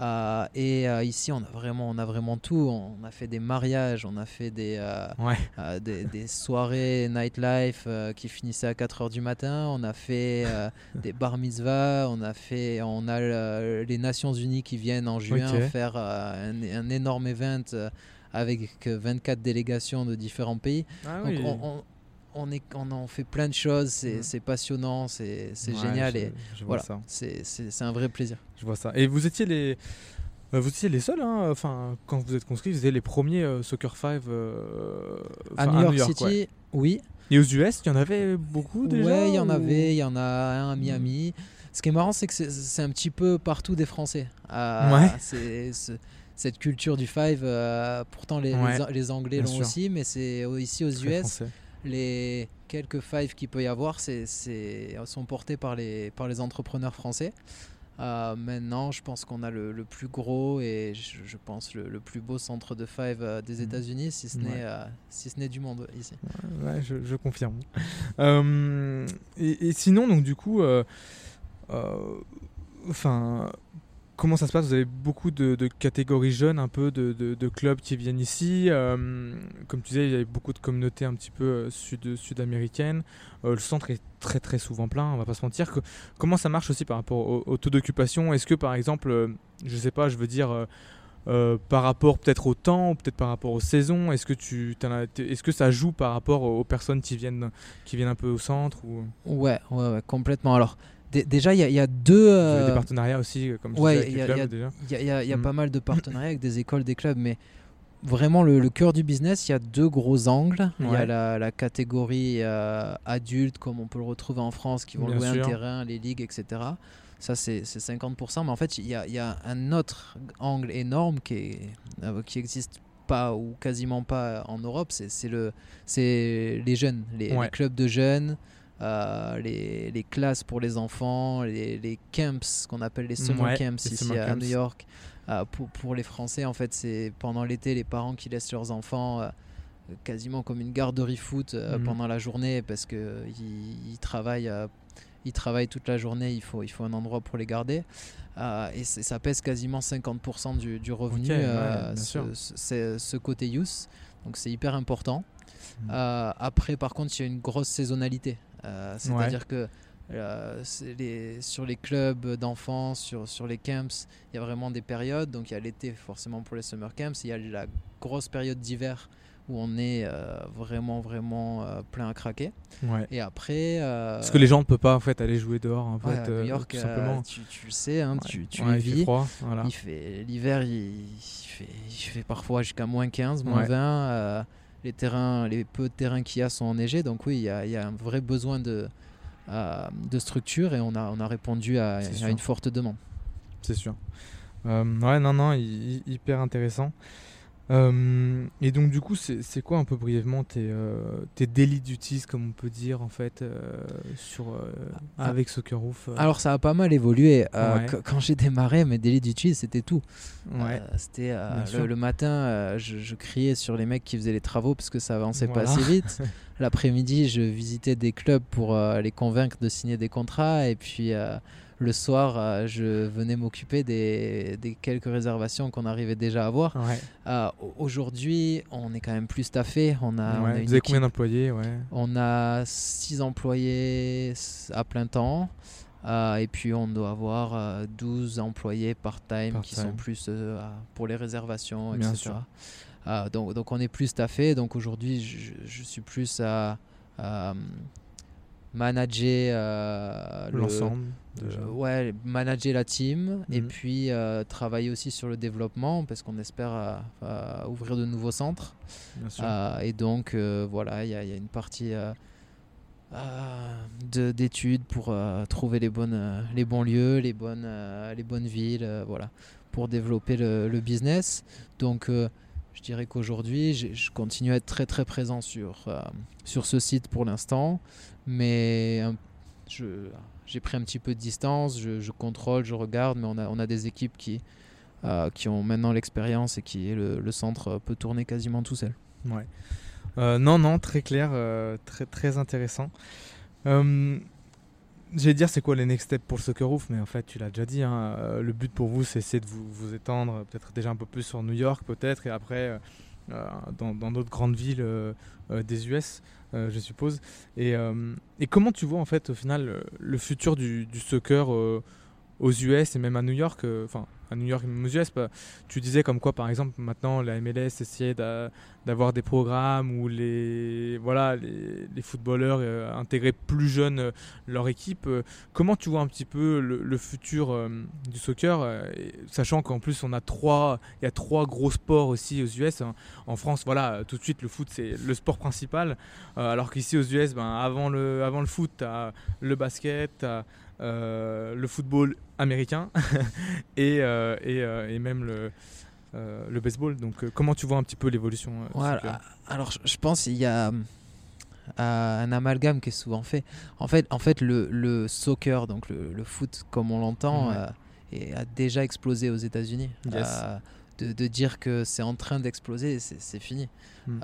Euh, et euh, ici, on a vraiment, on a vraiment tout. On a fait des mariages, on a fait des, euh, Ouais. euh, des, des soirées nightlife euh, qui finissaient à 4 heures du matin. On a fait euh, des bar mitzvahs. On a fait, on a euh, les Nations Unies qui viennent en juin faire euh, un, un énorme event euh, avec euh, 24 délégations de différents pays. Ah Donc on, on, on est, on en fait plein de choses. C'est Mm. passionnant, c'est Ouais, génial je- et je voilà, c'est un vrai plaisir. Je vois ça. Et vous étiez les, euh, vous étiez les seuls, hein, enfin, quand vous êtes conscrits, vous étiez les premiers euh, Soccer 5 euh, À New York, City, ouais. oui. Et aux US, il y en avait beaucoup déjà Ouais, il y en ou- avait, il y en a un à Miami. Ce qui est marrant, c'est que c'est- un petit peu partout des Français. Euh, Ouais. Cette culture du five. euh, pourtant, les, Ouais, Anglais l'ont aussi, mais c'est ici aux Très US, français. les quelques five qu'il peut y avoir, c'est sont portés par les par les entrepreneurs français. Euh, maintenant, je pense qu'on a le, le plus gros et je, je pense le, le plus beau centre de five euh, des Mhm. États-Unis, si ce Ouais. n'est euh, si ce n'est du monde ici. Ouais, je, je confirme. Et, et sinon, donc du coup, enfin, comment ça se passe? Vous avez beaucoup de, catégories jeunes, un peu de, clubs qui viennent ici. Euh, comme tu disais, il y a beaucoup de communautés un petit peu euh, sud, sud-américaines. le centre est très très souvent plein, on va pas se mentir. Comment ça marche aussi par rapport au, taux d'occupation? Est-ce que par exemple, je sais pas, je veux dire... par rapport peut-être au temps peut-être par rapport aux saisons Est-ce que, tu, est-ce que ça joue par rapport aux personnes qui viennent, qui viennent un peu au centre ou... ouais, ouais, complètement. Alors, déjà, il y, a deux. Des euh, partenariats aussi, comme tu ouais, il y a, pas mal de partenariats avec des écoles, des clubs, mais vraiment le, cœur du business, il y a deux gros angles. Il y a la, catégorie euh, adulte, comme on peut le retrouver en France, qui vont louer un terrain, les ligues, etc. Ça, c'est 50%. Mais en fait, il y, a, un autre angle énorme qui, est, euh, qui existe pas ou quasiment pas en Europe. C'est les jeunes, les, les clubs de jeunes. Euh, les, les, classes pour les enfants, les, les camps, ce qu'on appelle les summer camps ici à New York. Euh, pour, pour, les Français, en fait, c'est pendant l'été les parents qui laissent leurs enfants euh, quasiment comme une garderie foot mhm. pendant la journée parce qu'ils ils travaillent, ils travaillent toute la journée, il faut, il faut un endroit pour les garder. et ça pèse quasiment 50% du, du revenu, ce, ce, côté youth. Donc c'est hyper important. Mhm. après, par contre, il y a une grosse saisonnalité. Euh, c'est-à-dire que euh, les, sur les clubs d'enfants, sur, sur les camps, il y a vraiment des périodes. Donc il y a l'été forcément pour les summer camps, il y a la grosse période d'hiver où on est euh, vraiment vraiment plein à craquer. Et après, parce que les gens ne peuvent pas en fait aller jouer dehors en fait, New York, simplement. Tu, tu, sais, hein, tu, tu vis. Il fait l'hiver, il, fait, il fait parfois jusqu'à moins 15, moins 20 les terrains, les peu de terrains qu'il y a sont enneigés. Donc oui, il y a, un vrai besoin de, euh, de structure et on a, on a répondu à, une forte demande. C'est sûr. Euh, ouais, non, non, hyper intéressant. Euh, et donc du coup, c'est quoi un peu brièvement tes, euh, tes délits d'utilise, comme on peut dire en fait, euh, sur, ah. avec Soccerroof Alors ça a pas mal évolué. Quand j'ai démarré, mes délits d'utilise, c'était tout. Ouais. c'était le, matin, je, criais sur les mecs qui faisaient les travaux parce que ça avançait pas assez vite. L'après-midi, je visitais des clubs pour les convaincre de signer des contrats et puis le soir, euh, je venais m'occuper des, quelques réservations qu'on arrivait déjà à avoir. Euh, aujourd'hui, on est quand même plus staffé. On a, Vous avez combien d'employés On a 6 employés à plein temps. Euh, et puis on doit avoir 12 employés part-time qui sont plus pour les réservations, etc. donc, donc on est plus staffé. Donc aujourd'hui, je, suis plus à manager euh, l'ensemble. ouais, manager la team et mhm. puis euh, travailler aussi sur le développement parce qu'on espère euh, ouvrir de nouveaux centres. et donc voilà, il y, a une partie d'études pour trouver les, bonnes, les bons lieux, les bonnes, les bonnes villes, voilà, pour développer le, le business. Donc je dirais qu'aujourd'hui, je continue à être très très présent sur, sur ce site pour l'instant mais j'ai pris un petit peu de distance, je, contrôle, je regarde, mais on a, on a des équipes qui, euh, qui ont maintenant l'expérience et qui le, centre peut tourner quasiment tout seul. Ouais. Euh, non, non, très clair, euh, très, très intéressant. J'allais dire c'est quoi les next steps pour Soccer Roof, mais en fait tu l'as déjà dit. Hein, le but pour vous c'est de vous, vous étendre peut-être déjà un peu plus sur New York peut-être et après dans d'autres grandes villes des US. Euh, je suppose. Et, euh, et, comment tu vois en fait au final le, futur du, du soccer euh, aux US et même à New York Enfin, à New York et même aux US, bah, tu disais comme quoi par exemple maintenant la MLS essayait d'avoir des programmes où les, voilà, les, footballeurs euh, intégraient plus jeunes euh, leur équipe. Euh, comment tu vois un petit peu le, futur du soccer, sachant qu'en plus on a trois, il y a trois gros sports aussi aux US. Hein. En France, voilà, tout de suite le foot c'est le sport principal, alors qu'ici aux US, ben, avant, le, avant le foot, tu as le basket, le football américain et, et, et même le euh, le baseball. Donc, euh, comment tu vois un petit peu l'évolution euh, Alors, je pense qu'il y a un amalgame qui est souvent fait. En fait, en fait le, soccer, donc le, foot comme on l'entend, a déjà explosé aux États-Unis. De, dire que c'est en train d'exploser, c'est fini. Hmm.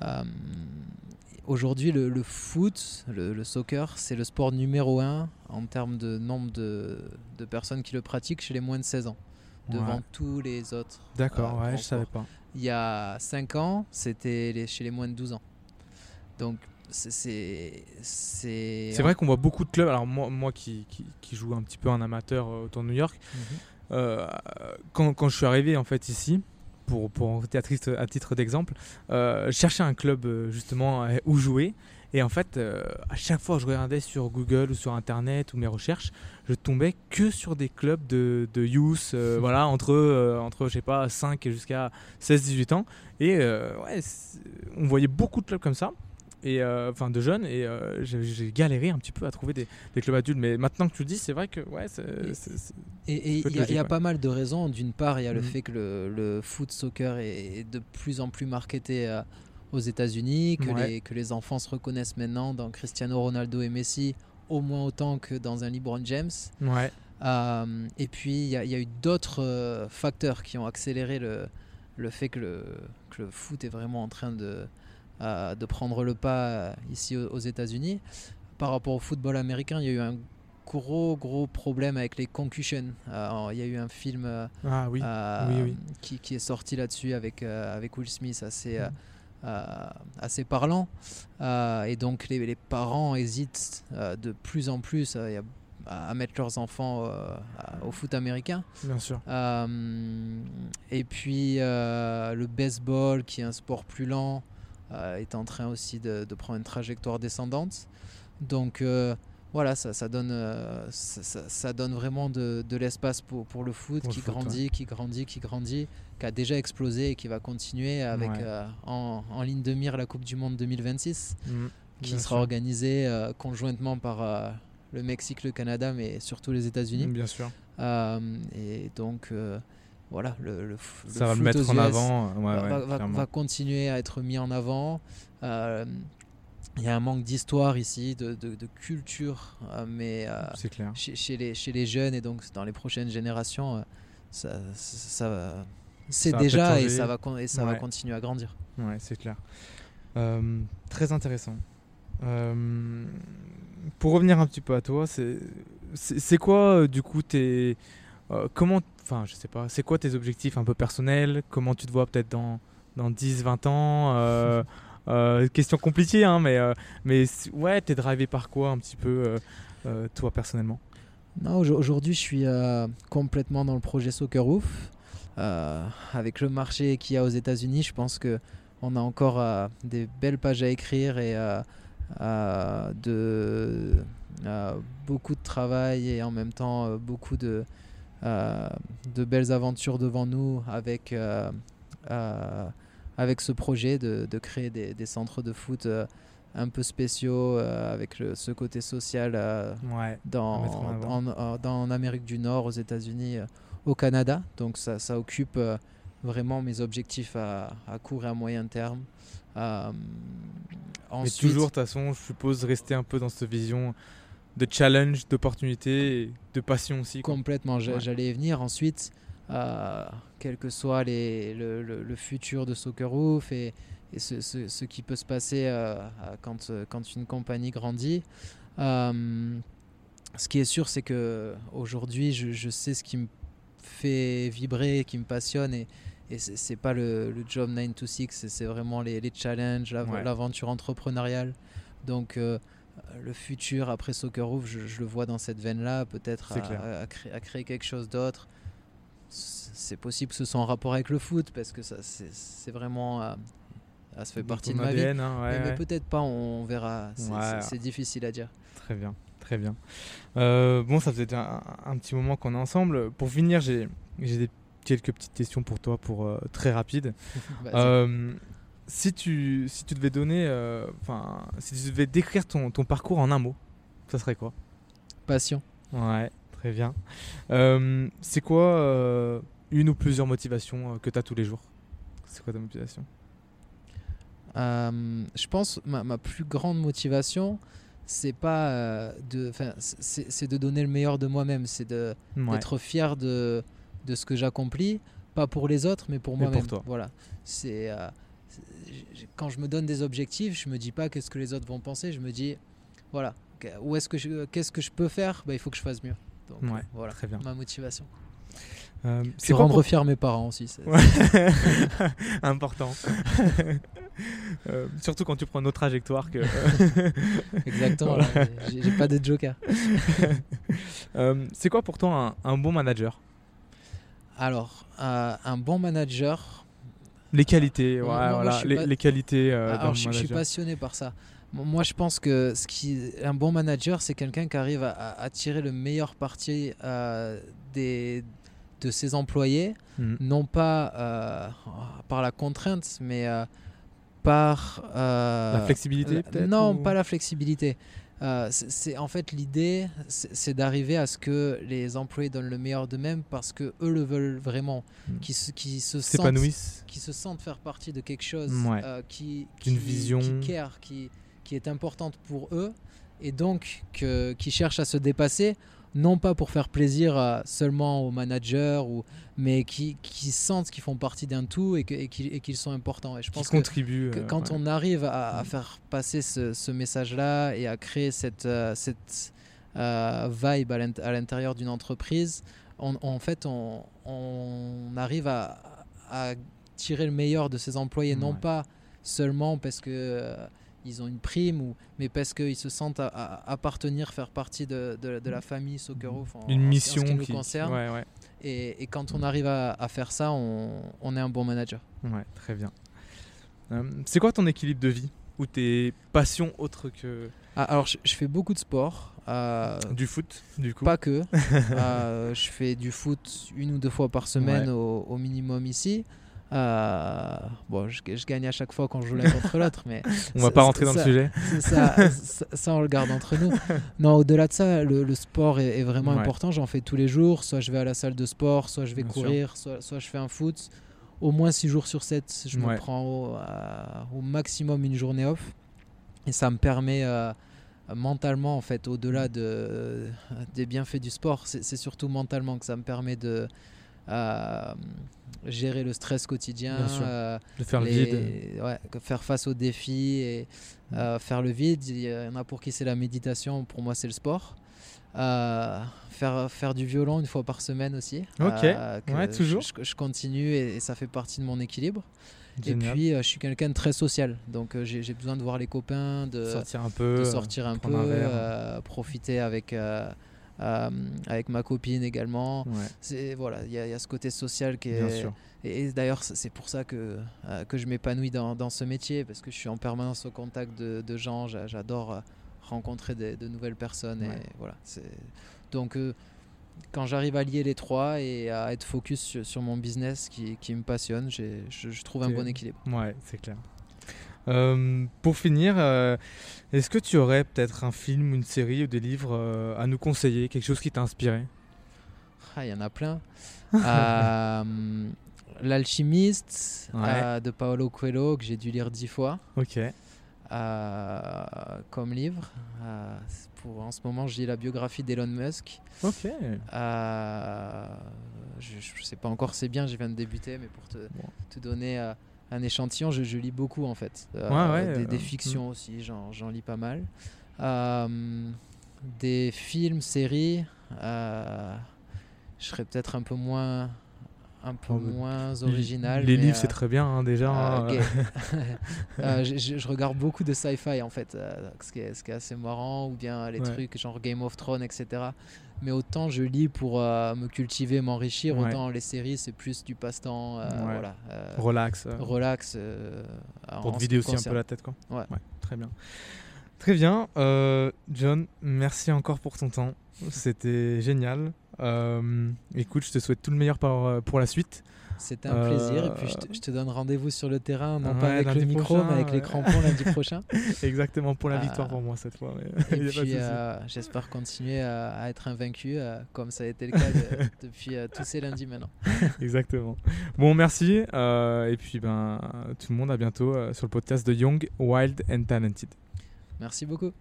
Aujourd'hui, le, foot, le, soccer, c'est le sport numéro un en termes de nombre de, de, personnes qui le pratiquent chez les moins de 16 ans. devant Ouais. tous les autres. D'accord, euh, ouais, je savais pas. Il y a 5 ans, c'était chez les moins de 12 ans. Donc, c'est- c'est. Vrai qu'on voit beaucoup de clubs. Alors moi, moi qui, qui, qui joue un petit peu en amateur euh, autour de New York, Mhm. euh, quand, quand je suis arrivé en fait ici, pour, pour à titre, à titre d'exemple, euh, je cherchais un club euh, justement euh, où jouer. Et en fait, euh, à chaque fois que je regardais sur Google ou sur Internet ou mes recherches, je tombais que sur des clubs de, de youth, euh, voilà, entre, euh, entre, je sais pas, 5 et jusqu'à 16-18 ans. Et ouais, on voyait beaucoup de clubs comme ça. Et euh, enfin de jeunes et euh, j'ai galéré un petit peu à trouver des, des clubs adultes mais maintenant que tu le dis c'est vrai que ouais c'est Et- il y a, logique, il y a ouais. pas mal de raisons. D'une part, il y a le Mhm. fait que le, le foot soccer est de plus en plus marketé euh, aux États-Unis, que, Ouais. les, que les enfants se reconnaissent maintenant dans Cristiano Ronaldo et Messi au moins autant que dans un LeBron James. ouais Euh, et puis, il y, a- il y a eu d'autres euh, facteurs qui ont accéléré le, le fait que le, que le foot est vraiment en train de, euh, de prendre le pas euh, ici aux, États-Unis. Par rapport au football américain, il y a eu un gros, gros problème avec les concussions. Euh, il y a eu un film euh, ah oui oui, oui. Qui, qui est sorti là-dessus avec, avec Will Smith, assez, Mhm. assez parlant. Et donc les, les parents hésitent de plus en plus à, à mettre leurs enfants au foot américain. bien sûr et puis le baseball, qui est un sport plus lent, est en train aussi de, de prendre une trajectoire descendante. Donc euh, voilà, ça, ça donne, euh, ça, ça- ça donne vraiment de, de l'espace pour, pour le foot Pour le qui foot, grandit, qui grandit, qui grandit, qui a déjà explosé et qui va continuer avec Ouais. euh, en, en ligne de mire la Coupe du Monde 2026, Mhm. qui sera sûr. organisée euh, conjointement par euh, le Mexique, le Canada, mais surtout les États-Unis. bien sûr Euh, et donc, euh, voilà, le, ça va le mettre en avant ouais, va, ouais, va- va- clairement. va continuer à être mis en avant. Euh, Il y a un manque d'histoire ici, de, de- de culture, euh, mais euh, c'est clair chez, chez les, chez les jeunes et donc dans les prochaines générations, euh, ça, c'est déjà et ça, va, et ça va continuer à grandir. Ouais, c'est clair. Euh, très intéressant. Pour revenir un petit peu à toi, c'est quoi du coup tes comment enfin je sais pas, c'est quoi tes objectifs un peu personnels? Comment tu te vois peut-être dans dans 10 20 ans? Euh, euh, question compliquée hein, mais euh, mais ouais, t'es drivé par quoi un petit peu euh, euh, toi personnellement? Non, aujo- aujourd'hui, je suis euh, complètement dans le projet Soccer Roof. Euh, avec le marché qu'il y a aux États-Unis, je pense que on a encore euh, des belles pages à écrire et euh, euh, de euh, beaucoup de travail et en même temps euh, beaucoup de euh, de belles aventures devant nous avec euh, euh, avec ce projet de, de créer des, des centres de foot euh, un peu spéciaux euh, avec le- ce côté social euh, Ouais. dans, en avant. en, en- dans- en Amérique du Nord, aux États-Unis, euh, au Canada. Donc ça, ça occupe euh, vraiment mes objectifs à, à court et à moyen terme. Euh, Mais ensuite, toujours, de toute façon, je suppose, rester un peu dans cette vision de challenge, d'opportunité, et de passion aussi. quoi. complètement, j'allais y venir. Ensuite, euh, quel que soit les, le, le- le futur de Soccer Roof et, et ce, ce- ce qui peut se passer euh, quand, euh, quand une compagnie grandit, euh, ce qui est sûr, c'est que aujourd'hui, je, je sais ce qui me fait vibrer, qui me passionne et, et c'est pas le, le job 9 to 6, c'est- vraiment les, les challenges, Ouais. l'aventure entrepreneuriale. Donc, le futur après Soccer Roof, je, je le vois dans cette veine-là, peut-être à, créer, à créer quelque chose d'autre. C'est possible que ce soit en rapport avec le foot parce que ça, c'est vraiment. euh, ça fait partie de ma vie. Hein, ouais, mais peut-être pas, on verra. C'est Ouais. difficile à dire. Très bien, très bien. Euh, bon, ça faisait un, un petit moment qu'on est ensemble. Pour finir, j'ai quelques petites questions pour toi, pour euh, très rapide. Si tu si tu devais donner, euh, enfin, si tu devais décrire ton, ton parcours en un mot, ça serait quoi? Passion. Ouais, très bien. Euh, c'est quoi euh, une ou plusieurs motivations que tu as tous les jours? C'est quoi ta motivation? Je pense ma, ma plus grande motivation, c'est pas de, c'est c'est de donner le meilleur de moi-même, c'est de Ouais. d'être fier de, de ce que j'accomplis, pas pour les autres, mais pour moi-même. toi. Voilà. C'est quand je me donne des objectifs, je me dis pas qu'est-ce que les autres vont penser, je me dis voilà, où est-ce que je- qu'est-ce que je peux faire, bah, il faut que je fasse mieux. Donc Ouais, voilà, très bien. ma motivation. Euh, c'est rendre fier mes parents aussi. c'est- Ouais. Important. Euh, surtout quand tu prends notre trajectoire que. Exactement. Voilà. là, j'ai- J'ai pas de joker. Euh, c'est quoi pour toi un, un bon manager? Alors, un bon manager. Les qualités, ouais, Moi- voilà, les, pas- les qualités euh, Alors, je, je suis manager. passionné par ça. Mo- Moi, je pense que ce qui, un bon manager, c'est quelqu'un qui arrive à, tirer le meilleur parti euh, des, de ses employés, Mhm. non pas euh, par la contrainte, mais euh, par La flexibilité, la- Non, ou- pas la flexibilité. Euh, c'est en fait l'idée, c'est d'arriver à ce que les employés donnent le meilleur d'eux-mêmes parce que eux le veulent vraiment, Mhm. qui se, qui se sentent qui se sentent faire partie de quelque chose Ouais. euh, qui, qui- vision. qui care, qui, qui est importante pour eux, et donc que, qui cherchent à se dépasser, non pas pour faire plaisir seulement aux managers, ou, mais qui, qui sentent qu'ils font partie d'un tout et que- et qu'ils sont importants. Et je pense contribuent. que euh, quand ouais. on arrive à, à faire passer ce, ce message-là et à créer cette, euh, cette euh, vibe à l'int- à l'intérieur d'une entreprise, on- en fait, on, on arrive à, à tirer le meilleur de ses employés, non Ouais. pas seulement parce que ils ont une prime, ou, mais parce qu'ils se sentent à, à- appartenir, faire partie de, de- de la famille Socceroof en, en- Une en ce mission qui nous qui. concerne. Ouais, ouais. Et, et quand on arrive à, à faire ça, on, on est un bon manager. Ouais, très bien. Euh, c'est quoi ton équilibre de vie Ou tes passions autres que Ah, alors, je, je fais beaucoup de sport. euh, du foot, du coup Pas que. Euh, je fais du foot une ou deux fois par semaine Ouais. au, au minimum ici. Euh, bon, je, je gagne à chaque fois quand je joue l'un contre l'autre, mais On va pas rentrer dans ça- le sujet. ça, ça, ça, on le garde entre nous. Non, au-delà de ça, le, le sport est, est vraiment Ouais. important. J'en fais tous les jours. Soit je vais à la salle de sport, soit je vais Bien courir, soit, soit je fais un foot. Au moins 6 jours sur 7, je Ouais. me prends au, à- au maximum une journée off. Et ça me permet euh, mentalement, en fait, au-delà de, des bienfaits du sport, c'est c'est surtout mentalement que ça me permet de euh, gérer le stress quotidien, euh, De faire le vide. ouais, faire face aux défis et euh, faire le vide. Il y en a pour qui c'est la méditation, pour moi c'est le sport. Euh, faire, faire du violon une fois par semaine aussi. Ok. Ouais, toujours. Je, continue et, et ça fait partie de mon équilibre. Génial. Et puis je suis quelqu'un de très social, donc j'ai besoin de voir les copains, de, sortir un peu. de sortir un peu, un profiter avec, euh, avec ma copine également. Ouais, C'est voilà, il y, a- il y a ce côté social qui bien est, sûr. et, et d'ailleurs, c'est pour ça que, euh, que je m'épanouis dans, dans ce métier, parce que je suis en permanence au contact de, de gens. j'a- J'adore euh, rencontrer des- de nouvelles personnes. Ouais. Et voilà, Donc, euh, quand j'arrive à lier les trois et à être focus sur, sur mon business qui, qui me passionne, je, je trouve un bon équilibre. Ouais, c'est clair. Euh, pour finir, euh, est-ce que tu aurais peut-être un film, une série ou des livres euh, à nous conseiller, quelque chose qui t'a inspiré? Ah, il y en a plein. L'alchimiste Ouais. de Paolo Coelho, que j'ai dû lire dix fois. Ok. comme livre. Pour, en ce moment, je lis la biographie d'Elon Musk. Ok. Je ne sais pas encore c'est bien, je viens de débuter, mais pour te, Bon. te donner un échantillon, je, je lis beaucoup en fait. Euh, Ouais, des, des euh, fictions aussi, j'en lis pas mal. Euh, des films, séries, je serais peut-être un peu moins un peu Oh, moins original. Les livres, euh, c'est très bien hein, déjà. euh, hein. Euh, je, je- je regarde beaucoup de sci-fi en fait, ce, qui est, ce qui est assez marrant, ou bien les Ouais. trucs genre Game of Thrones, etc. Mais autant je lis pour euh, me cultiver, m'enrichir, Ouais. autant les séries c'est plus du passe-temps, euh, Ouais. voilà, euh, Relax. relax. pour te vider aussi un peu la tête, quoi. Ouais. très bien. Très bien. John, merci encore pour ton temps. C'était génial. Écoute, je te souhaite tout le meilleur pour, pour la suite. C'était un plaisir, et puis je Euh, te, je te donne rendez-vous sur le terrain, non Ouais, pas avec le micro, prochain, mais avec les crampons lundi prochain. Exactement pour la Ah. victoire pour moi cette fois. mais Et puis euh, j'espère continuer à, à être invaincu, euh, comme ça a été le cas de- depuis euh, tous ces lundis maintenant. Exactement. Bon, merci. euh, et puis, ben, tout le monde, à bientôt euh, sur le podcast de Young, Wild and Talented. Merci beaucoup.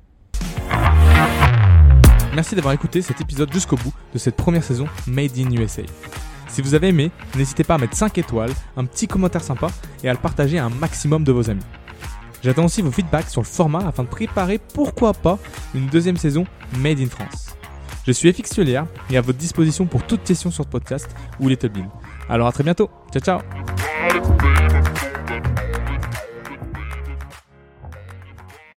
Merci d'avoir écouté cet épisode jusqu'au bout de cette première saison Made in USA. Si vous avez aimé, n'hésitez pas à mettre 5 étoiles, un petit commentaire sympa et à le partager à un maximum de vos amis. J'attends aussi vos feedbacks sur le format afin de préparer pourquoi pas une deuxième saison Made in France. Je suis FX Tuelière et à votre disposition pour toute question sur ce podcast ou Little Bean. Alors à très bientôt. Ciao ciao